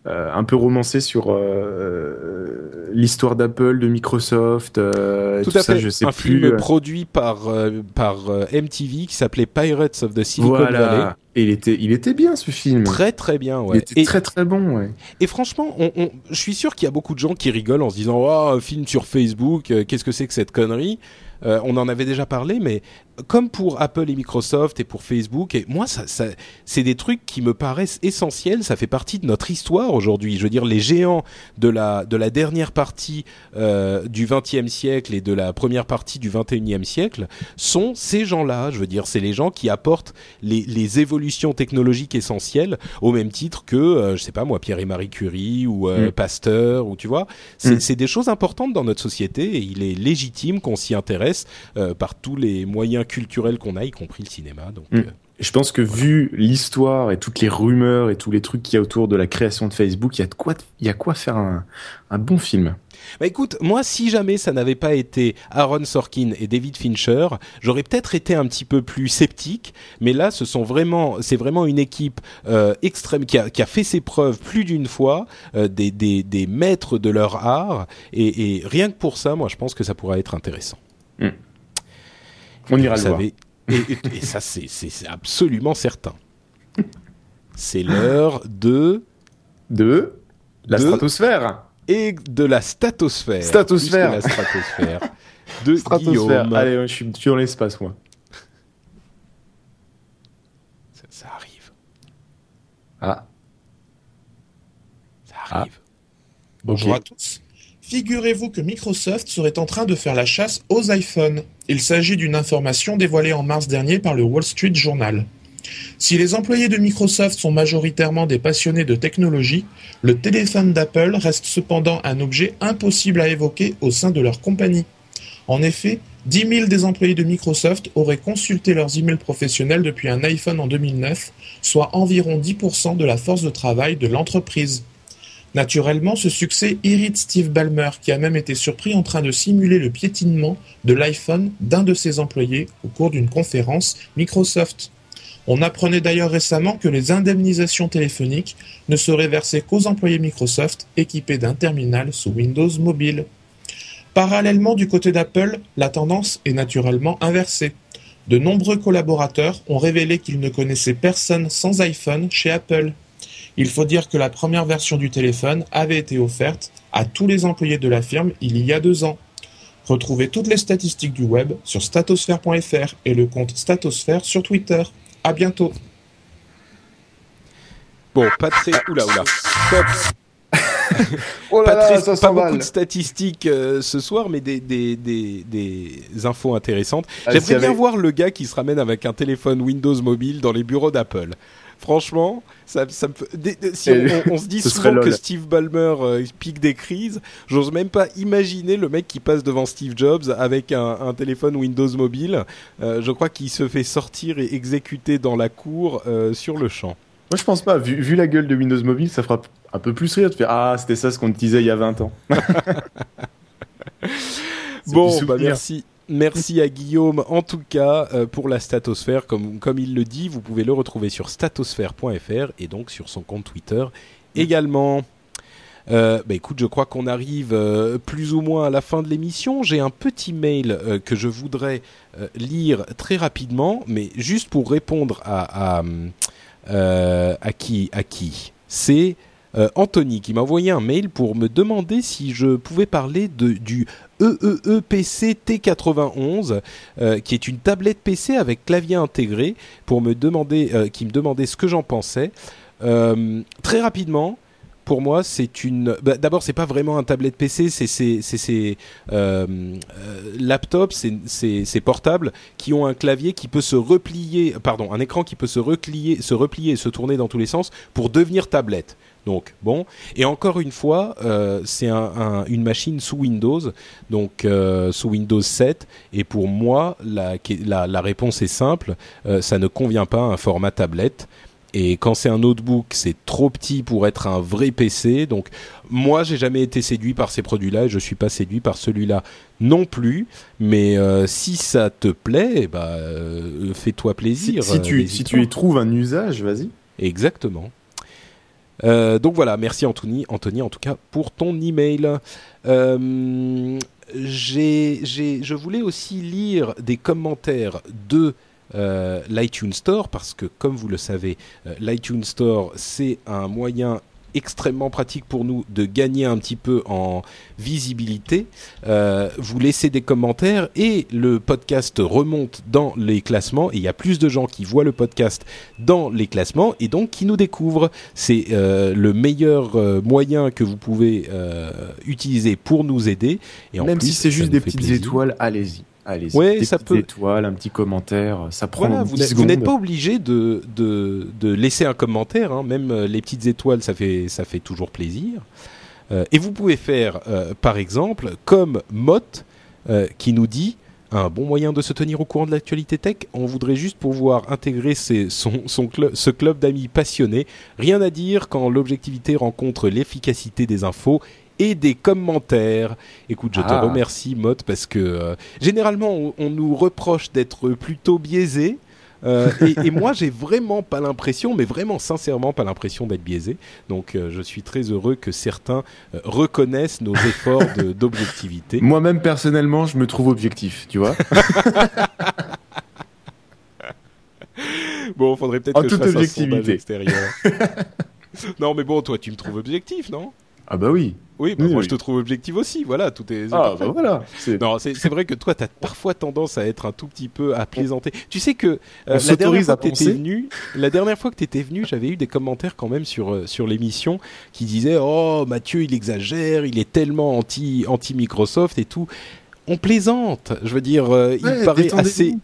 euh, un peu romancé sur euh, l'histoire d'Apple, de Microsoft, euh, tout, à fait. je sais un plus. film produit par par MTV qui s'appelait Pirates of the Silicon Valley. Et il était, il était bien ce film. Très très bien, ouais. Il était très très bon, ouais. Et franchement, on, on, je suis sûr qu'il y a beaucoup de gens qui rigolent en se disant, oh, un film sur Facebook, qu'est-ce que c'est que cette connerie? Euh, on en avait déjà parlé, mais comme pour Apple et Microsoft et pour Facebook, et moi, ça, ça c'est des trucs qui me paraissent essentiels. Ça fait partie de notre histoire aujourd'hui. Je veux dire, les géants de la de la dernière partie euh, du XXe siècle et de la première partie du XXIe siècle sont ces gens-là. Je veux dire, c'est les gens qui apportent les, les évolutions technologiques essentielles au même titre que, euh, je sais pas moi, Pierre et Marie Curie ou euh, mm. Pasteur ou tu vois. Mm. C'est des choses importantes dans notre société et il est légitime qu'on s'y intéresse euh, par tous les moyens culturels qu'on a, y compris le cinéma. Donc, mm. euh, je pense que vu l'histoire et toutes les rumeurs et tous les trucs qu'il y a autour de la création de Facebook, il y a de quoi, il y a quoi faire un, un bon film. Bah écoute, moi, si jamais ça n'avait pas été Aaron Sorkin et David Fincher, j'aurais peut-être été un petit peu plus sceptique. Mais là, ce sont vraiment, c'est vraiment une équipe euh, extrême qui a, qui a, fait ses preuves plus d'une fois, euh, des, des, des, maîtres de leur art. Et, et rien que pour ça, moi, je pense que ça pourrait être intéressant. Hmm. On ira le voir. Et, ça, c'est absolument certain. C'est l'heure de... De la stratosphère. Et de la statosphère. Statosphère. la stratosphère. de Guillaume. Allez, je suis, dans l'espace, moi. Ça, arrive. Ah. Ça arrive. Bonjour à tous. Figurez-vous que Microsoft serait en train de faire la chasse aux iPhones. Il s'agit d'une information dévoilée en mars dernier par le Wall Street Journal. Si les employés de Microsoft sont majoritairement des passionnés de technologie, le téléphone d'Apple reste cependant un objet impossible à évoquer au sein de leur compagnie. En effet, 10 000 des employés de Microsoft auraient consulté leurs emails professionnels depuis un iPhone en 2009, soit environ 10% de la force de travail de l'entreprise. Naturellement, ce succès irrite Steve Ballmer, qui a même été surpris en train de simuler le piétinement de l'iPhone d'un de ses employés au cours d'une conférence Microsoft. On apprenait d'ailleurs récemment que les indemnisations téléphoniques ne seraient versées qu'aux employés Microsoft équipés d'un terminal sous Windows Mobile. Parallèlement du côté d'Apple, la tendance est naturellement inversée. De nombreux collaborateurs ont révélé qu'ils ne connaissaient personne sans iPhone chez Apple. Il faut dire que la première version du téléphone avait été offerte à tous les employés de la firme il y a deux ans. Retrouvez toutes les statistiques du web sur statosphère.fr et le compte Statosphère sur Twitter. À bientôt. Bon, pas très. Oula, oula. Stop. oh là là, ça pas beaucoup de statistiques euh, ce soir, mais des, des, des, des infos intéressantes. J'aimerais bien voir le gars qui se ramène avec un téléphone Windows mobile dans les bureaux d'Apple. Franchement, ça, ça me... si on, se dit souvent que Steve Ballmer euh, pique des crises, j'ose même pas imaginer le mec qui passe devant Steve Jobs avec un, téléphone Windows mobile. Euh, je crois qu'il se fait sortir et exécuter dans la cour euh, sur le champ. Moi, je pense pas. Vu, vu, la gueule de Windows Mobile, ça fera un peu plus rire de faire Ah, c'était ça ce qu'on te disait il y a 20 ans. bon, bah merci. Merci à Guillaume, en tout cas, euh, pour la statosphère. Comme, il le dit, vous pouvez le retrouver sur statosphère.fr et donc sur son compte Twitter également. Euh, bah écoute, je crois qu'on arrive euh, plus ou moins à la fin de l'émission. J'ai un petit mail que je voudrais lire très rapidement, mais juste pour répondre qui à qui C'est euh, Anthony qui m'a envoyé un mail pour me demander si je pouvais parler de, du EEE-PC T91, euh, qui est une tablette PC avec clavier intégré, pour me demander, euh, qui me demandait ce que j'en pensais. Très rapidement, pour moi, c'est une. bah, D'abord, c'est pas vraiment un tablette PC, c'est euh, laptops, c'est portables qui ont un clavier qui peut se replier, pardon, un écran qui peut se replier, se replier et se tourner dans tous les sens pour devenir tablette. Donc bon, et encore une fois, euh, c'est un, un- une machine sous Windows, donc euh, sous Windows 7. Et pour moi, la, la, la réponse est simple, euh, ça ne convient pas à un format tablette. Et quand c'est un notebook, c'est trop petit pour être un vrai PC. Donc moi, j'ai jamais été séduit par ces produits-là et je suis pas séduit par celui-là non plus. Mais euh, si ça te plaît, bah euh, fais-toi Si, plaisir. si tu, si y trouves un usage, vas-y. Exactement. Euh, donc voilà, merci Anthony, Anthony en tout cas pour ton email. Euh, je voulais aussi lire des commentaires de euh, l'iTunes Store parce que comme vous le savez, l'iTunes Store c'est un moyen extrêmement pratique pour nous de gagner un petit peu en visibilité. Euh, vous laissez des commentaires et le podcast remonte dans les classements et il y a plus de gens qui voient le podcast dans les classements et donc qui nous découvrent. C'est euh, le meilleur euh, moyen que vous pouvez euh, utiliser pour nous aider. Et en Même plus, si c'est juste des petites plaisir. étoiles, allez-y. Allez-y. Ouais, des ça peut- étoiles, un petit commentaire, ça prend Voilà, 10 vous n'êtes- pas obligé de, de, de laisser un commentaire, hein, même euh, les petites étoiles, ça fait, ça fait toujours plaisir. Euh, et vous pouvez faire, euh, par exemple, comme Mott, euh, qui nous dit un bon moyen de se tenir au courant de l'actualité tech. On voudrait juste pouvoir intégrer ses- son, son cl- ce club d'amis passionnés. Rien à dire quand l'objectivité rencontre l'efficacité des infos et des commentaires. Écoute, je te Ah. remercie, Mott, parce que euh, généralement, on, on nous reproche d'être plutôt biaisé. Euh, et, et moi, j'ai vraiment pas l'impression, mais vraiment sincèrement pas l'impression d'être biaisé. Donc, euh, je suis très heureux que certains euh, reconnaissent nos efforts d'objectivité. Moi-même, personnellement, je me trouve objectif, tu vois. Bon, faudrait peut-être que je toute fasse un objectivité. sondage extérieur. non, mais bon, toi, tu me trouves objectif, non? Ah bah oui. Oui, bah, Oui, moi, oui. je te trouve objectif aussi. Voilà, tout est. Ah bah voilà. C'est- Non, c'est vrai que toi, tu as parfois tendance à être un tout petit peu à plaisanter. Tu sais que euh, la dernière fois que t'étais venu, la dernière fois que tu étais venu, j'avais eu des commentaires quand même sur euh, sur l'émission qui disaient "Oh, Mathieu, il exagère, il est tellement anti anti Microsoft et tout." On plaisante. Je veux dire, euh, il paraît assez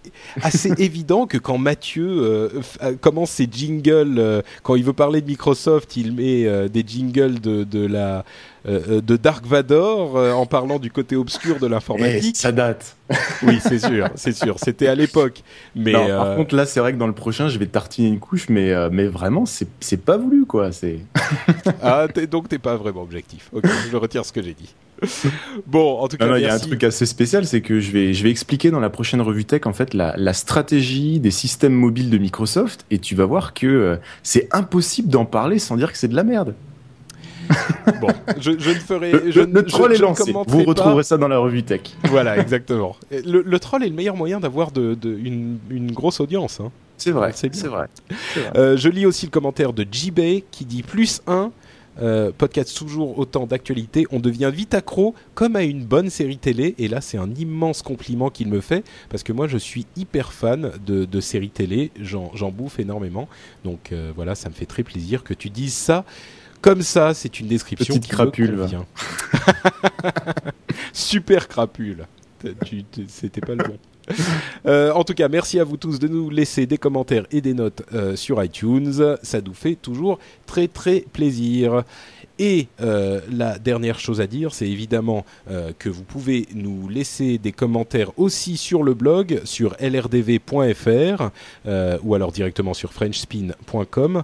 assez évident que quand Mathieu euh, euh, commence ses jingles, euh, quand il veut parler de Microsoft, il met des jingles de de la de Dark Vador euh, en parlant du côté obscur de Eh, l'informatique. ça date. Oui, c'est sûr, c'est sûr. C'était à l'époque. Mais Non, euh, Par contre, là, c'est vrai que dans le prochain, je vais tartiner une couche, mais, euh, mais vraiment, c'est c'est pas voulu, quoi. C'est. ah, donc t'es pas vraiment objectif. Ok, je retire ce que j'ai dit. Bon, en tout cas, il y a un truc assez spécial, c'est que je vais, je vais expliquer dans la prochaine revue tech en fait la, la stratégie des systèmes mobiles de Microsoft, et tu vas voir que euh, c'est impossible d'en parler sans dire que c'est de la merde. Bon, je, je ne ferai. Le, je, le- le je- troll je est lancé. Vous pas. retrouverez ça dans la revue tech. Voilà, exactement. Le, le troll est le meilleur moyen d'avoir de, de- une, une grosse audience. Hein. C'est vrai, C'est vrai. Euh, je lis aussi le commentaire de JB qui dit plus 1. euh, podcast toujours autant d'actualité, on devient vite accro comme à une bonne série télé et là c'est un immense compliment qu'il me fait parce que moi je suis hyper fan de, de séries télé, j'en j'en bouffe énormément donc euh, voilà ça me fait très plaisir que tu dises ça comme ça c'est une description Petite qui crapule, super crapule c'était pas le bon euh, en tout cas, merci à vous tous de nous laisser des commentaires et des notes euh, sur iTunes. Ça nous fait toujours très très plaisir. Et euh, la dernière chose à dire, c'est évidemment euh, que vous pouvez nous laisser des commentaires aussi sur le blog, sur lrdv.fr euh, ou alors directement sur frenchspin.com.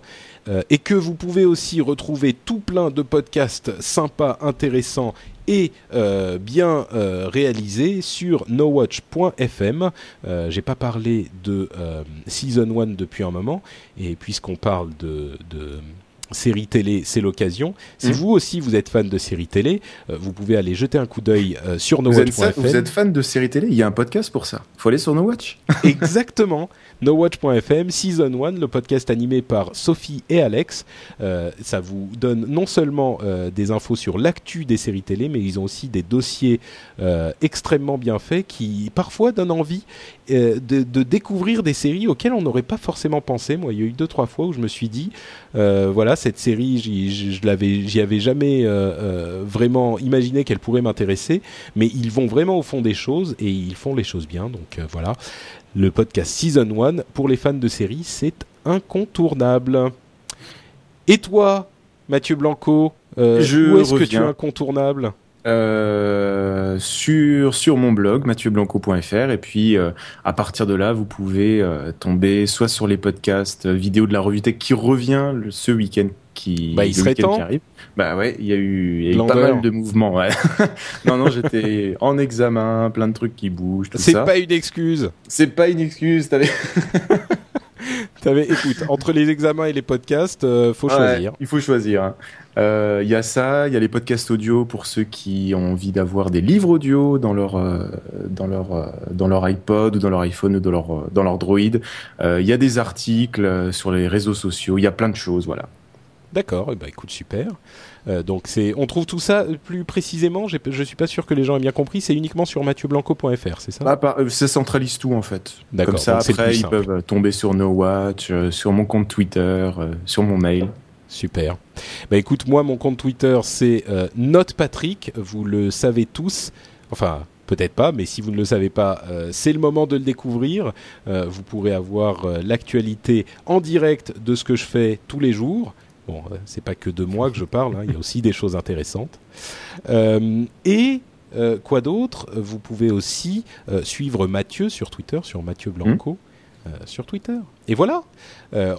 et que vous pouvez aussi retrouver tout plein de podcasts sympas, intéressants et bien euh, réalisés sur nowatch.fm. Euh, J'ai pas parlé de Season 1 depuis un moment, et puisqu'on parle de séries télé, c'est l'occasion. Si Mhm. vous aussi vous êtes fan de séries télé, euh, vous pouvez aller jeter un coup d'œil euh, sur Vous nowatch.fr. vous êtes fan de séries télé Il y a un podcast pour ça. Faut aller sur No Watch. Exactement. NoWatch.fm, Season 1, le podcast animé par Sophie et Alex. Euh, ça vous donne non seulement des infos sur l'actu des séries télé, mais ils ont aussi des dossiers extrêmement bien faits qui parfois donnent envie euh, de, de découvrir des séries auxquelles on n'aurait pas forcément pensé. Moi, il y a eu deux, trois fois où je me suis dit, euh, voilà, cette série, j'y, l'avais, j'y avais jamais euh, vraiment imaginé qu'elle pourrait m'intéresser, mais ils vont vraiment au fond des choses et ils font les choses bien. Donc voilà, le podcast Season 1 pour les fans de séries, c'est incontournable. Et toi, Mathieu Blanco, Je où est-ce que tu es incontournable? Euh, sur sur mon blog mathieuBlanco.fr et puis euh, à partir de là vous pouvez euh, tomber soit sur les podcasts vidéo de la revue tech qui revient le- ce week-end qui Bah, il serait temps. qui arrive. Bah ouais il y a eu, il y a eu pas mal de mouvements ouais. Non non j'étais en examen plein de trucs qui bougent C'est pas une excuse. c'est pas une excuse t'avais écoute, entre les examens et les podcasts, euh, faut Ouais, choisir. il faut choisir. hein. Euh, Il y a ça, il y a les podcasts audio pour ceux qui ont envie d'avoir des livres audio dans leur euh, dans leur euh, dans leur iPod ou dans leur iPhone ou dans leur dans leur Droid. Il y a des articles sur les réseaux sociaux. Il y a plein de choses, voilà. D'accord, eh ben, écoute, super. Euh, donc c'est, on trouve tout ça plus précisément. Je suis pas sûr que les gens aient bien compris. C'est uniquement sur mathieuBlanco.fr, c'est ça? Ah, euh, ça centralise tout en fait. D'accord, Comme ça, après, ils peuvent euh, tomber sur No Watch, euh, sur mon compte Twitter, sur mon mail. Super. Bah écoute, moi mon compte Twitter c'est euh, NotePatrick. Vous le savez tous. Enfin. Peut-être pas, mais si vous ne le savez pas, euh, c'est le moment de le découvrir. Euh, vous pourrez avoir euh, l'actualité en direct de ce que je fais tous les jours. Bon, euh, c'est pas que de moi que je parle, hein, il y a aussi des choses intéressantes. Euh, et euh, quoi d'autre? Vous pouvez aussi euh, suivre Mathieu sur Twitter, sur Mathieu Blanco, euh, sur Twitter. Et voilà.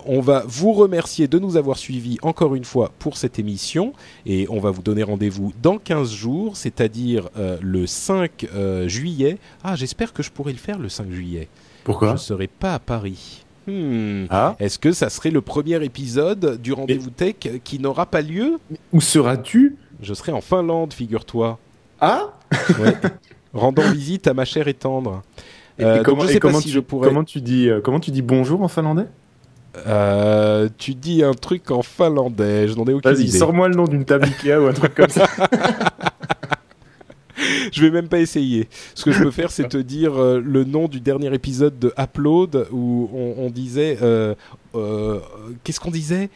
On va vous remercier de nous avoir suivis encore une fois pour cette émission et on va vous donner rendez-vous dans 15 jours, c'est-à-dire le 5 euh, juillet. Ah, j'espère que je pourrai le faire le 5 juillet. Pourquoi? Je ne serai pas à Paris. Hmm. Ah, Est-ce que ça serait le premier épisode du rendez-vous tech qui n'aura pas lieu? Où seras-tu? Je serai en Finlande, figure-toi. Ah Ouais. Rendant visite à ma chère et tendre. Et, Euh, et donc comment, je et sais pas comment si tu, je pourrais- comment tu dis euh, comment tu dis bonjour en finlandais? Euh, tu dis un truc en finlandais, je n'en ai aucune Vas-y, idée. sors-moi le nom d'une table Ikea ou un truc comme ça. Je vais même pas essayer. Ce que je peux faire, c'est te dire euh, le nom du dernier épisode de Upload où on, on disait. euh, euh, Qu'est-ce qu'on disait?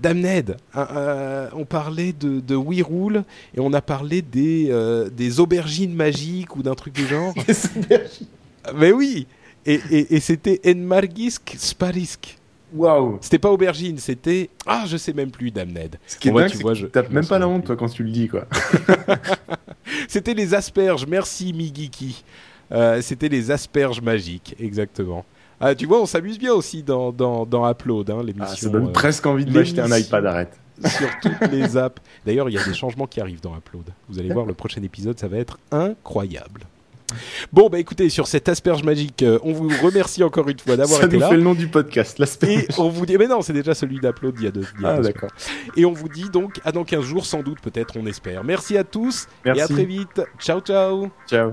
Damned. On parlait de, de We Rule et on a parlé des, des aubergines magiques ou d'un truc du genre. Mais oui Et, et, et c'était Enmargisk Sparisk. Waouh C'était pas aubergine, c'était. Ah, je sais même plus, Damned. Ce qui est bah, dingue, tu c'est vois, que je- tu tapes je même pas la honte, toi, quand tu le dis, quoi. C'était les asperges, merci Migiki. Euh, C'était les asperges magiques, exactement. Ah, tu vois, on s'amuse bien aussi dans, dans, dans Upload, hein, Ah, l'émission. ça donne euh, presque envie de m'acheter un iPad, arrête. sur toutes les apps. D'ailleurs, il y a des changements qui arrivent dans Upload. Vous allez voir, le prochain épisode, ça va être incroyable. Bon, bah écoutez, sur cette asperge magique, euh, on vous remercie encore une fois d'avoir Ça été nous là. fait le nom du podcast, l'aspect. Et on vous dit, mais non, c'est déjà celui d'Upload il y a deux. il y a Ah, d'accord. Et on vous dit donc à dans 15 jours, sans doute, peut-être, on espère. Merci à tous et à très vite. Ciao, ciao. Ciao.